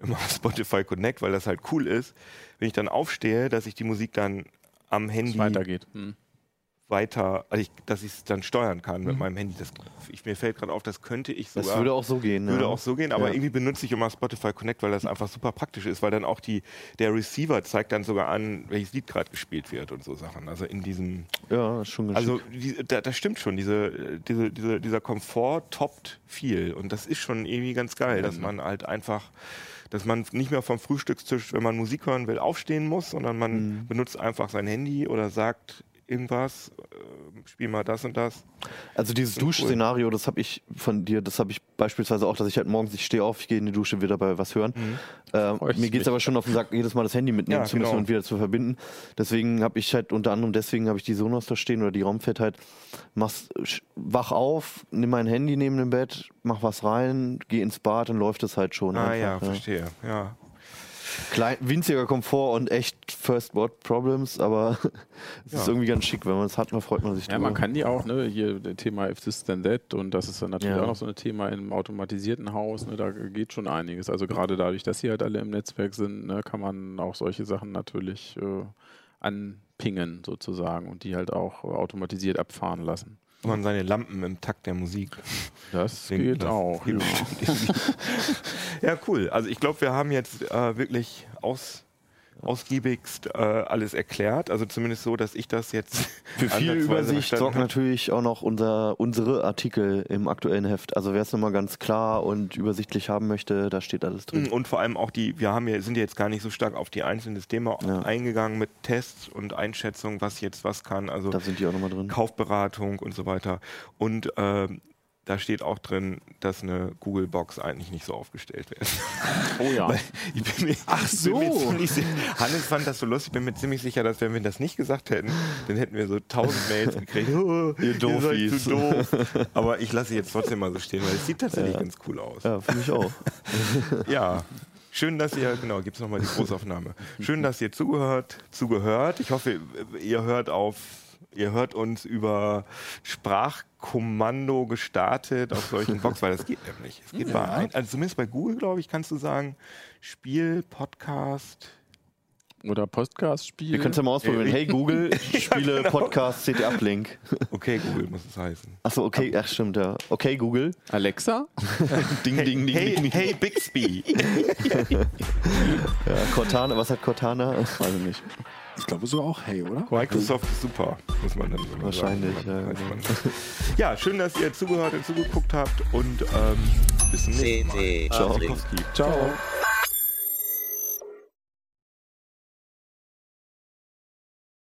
Speaker 1: immer Spotify Connect, weil das halt cool ist. Wenn ich dann aufstehe, dass ich die Musik dann am Handy
Speaker 5: weitergeht. Hm.
Speaker 1: Weiter, also ich, dass ich es dann steuern kann mit meinem Handy. Das, ich, mir fällt gerade auf, das könnte ich sogar.
Speaker 3: das würde auch so gehen.
Speaker 1: Würde
Speaker 3: ja.
Speaker 1: auch so gehen, aber
Speaker 3: Ja.
Speaker 1: irgendwie benutze ich immer Spotify Connect, weil das einfach super praktisch ist, weil dann auch die, der Receiver zeigt dann sogar an, welches Lied gerade gespielt wird und so Sachen. Also in diesem,
Speaker 3: Ja, schon
Speaker 1: also die, da, das stimmt schon, diese, diese, diese, dieser Komfort toppt viel und das ist schon irgendwie ganz geil, dass man halt einfach, dass man nicht mehr vom Frühstückstisch, wenn man Musik hören will, aufstehen muss, sondern man
Speaker 3: Mhm.
Speaker 1: benutzt einfach sein Handy oder sagt irgendwas, äh, spiel mal das und das.
Speaker 3: Also dieses
Speaker 1: Cool.
Speaker 3: Duschszenario, das habe ich von dir, das habe ich beispielsweise auch, dass ich halt morgens, ich stehe auf, ich gehe in die Dusche, will dabei was hören. Ähm,
Speaker 5: Freu ich
Speaker 3: mir geht es aber schon auf den Sack, jedes Mal das Handy mitnehmen
Speaker 1: Ja,
Speaker 3: zu müssen
Speaker 1: genau.
Speaker 3: und wieder zu verbinden. Deswegen habe ich halt, unter anderem deswegen habe ich die Sonos da stehen oder die Raumfett halt, mach's, wach auf, nimm mein Handy neben dem Bett, mach was rein, geh ins Bad, dann läuft es halt schon.
Speaker 1: Ah
Speaker 3: einfach,
Speaker 1: ja, verstehe, ja.
Speaker 3: Klein, winziger Komfort und echt First World Problems, aber [laughs] es ist irgendwie ganz schick, wenn man es hat, dann freut man sich
Speaker 5: Ja,
Speaker 3: drüber.
Speaker 5: man kann die auch, ne, hier das Thema If This Then That und das ist dann natürlich
Speaker 3: Ja.
Speaker 5: auch noch so ein Thema im automatisierten Haus, ne, da geht schon einiges. Also gerade dadurch, dass sie halt alle im Netzwerk sind, ne, kann man auch solche Sachen natürlich äh, anpingen sozusagen und die halt auch automatisiert abfahren lassen.
Speaker 1: Kann man seine Lampen im Takt der Musik.
Speaker 5: Das
Speaker 1: Singt
Speaker 5: geht
Speaker 1: das.
Speaker 5: auch.
Speaker 1: Geht
Speaker 5: Ja. [laughs]
Speaker 1: ja, cool. Also ich glaube, wir haben jetzt äh, wirklich aus, ausgiebigst äh, alles erklärt. Also zumindest so, dass ich das jetzt
Speaker 3: Für viel Übersicht sorgt natürlich auch noch unser, unsere Artikel im aktuellen Heft. Also wer es nochmal ganz klar und übersichtlich haben möchte, da steht alles drin.
Speaker 1: Und vor allem auch die, wir haben ja, sind ja jetzt gar nicht so stark auf die einzelnen Systeme
Speaker 3: Ja.
Speaker 1: eingegangen mit Tests und Einschätzungen, was jetzt was kann. Also
Speaker 3: Da sind die auch nochmal drin.
Speaker 1: Kaufberatung und so weiter. Und ähm, da steht auch drin, dass eine Google-Box eigentlich nicht so aufgestellt wird. [laughs]
Speaker 5: Oh ja.
Speaker 1: Ich bin mir,
Speaker 4: Ach so.
Speaker 1: ziemlich sicher, Hannes fand das so lustig, ich bin mir ziemlich sicher, dass wenn wir das nicht gesagt hätten, dann hätten wir so tausend Mails gekriegt. Oh, [laughs] ihr
Speaker 3: Doofies.
Speaker 1: seid zu doof. [laughs] Aber ich lasse jetzt trotzdem mal so stehen, weil es sieht tatsächlich ganz cool aus.
Speaker 3: Ja, finde ich auch.
Speaker 1: Ja. Schön, dass ihr, genau, gibt es nochmal die Großaufnahme. Schön, dass ihr zugehört, zugehört. Ich hoffe, ihr hört auf, ihr hört uns über Sprachkommando gestartet auf solchen Box, weil das geht nämlich. Es geht bei ein, also zumindest bei Google, glaube ich, kannst du sagen, Spiel, Podcast.
Speaker 5: Oder Podcast-Spiel.
Speaker 3: Wir können es ja mal ausprobieren. Hey Google, [laughs] spiele Podcast CT Uplink.
Speaker 1: Okay, Google muss es heißen.
Speaker 3: Achso, okay, ach stimmt, ja. Okay, Google.
Speaker 5: Alexa? [laughs]
Speaker 3: Ding, ding, ding,
Speaker 1: Hey,
Speaker 3: ding.
Speaker 1: hey Bixby. [laughs]
Speaker 3: Ja, Cortana, was hat Cortana? Weiß ich nicht.
Speaker 4: Ich glaube so auch, hey, oder?
Speaker 1: Microsoft ist super, muss man dann immer
Speaker 3: Wahrscheinlich,
Speaker 1: sagen.
Speaker 3: ja, genau. [laughs]
Speaker 1: ja, schön, dass ihr zugehört und zugeguckt habt und ähm, bis zum nächsten Mal.
Speaker 2: CT
Speaker 3: Ciao.
Speaker 5: Ciao.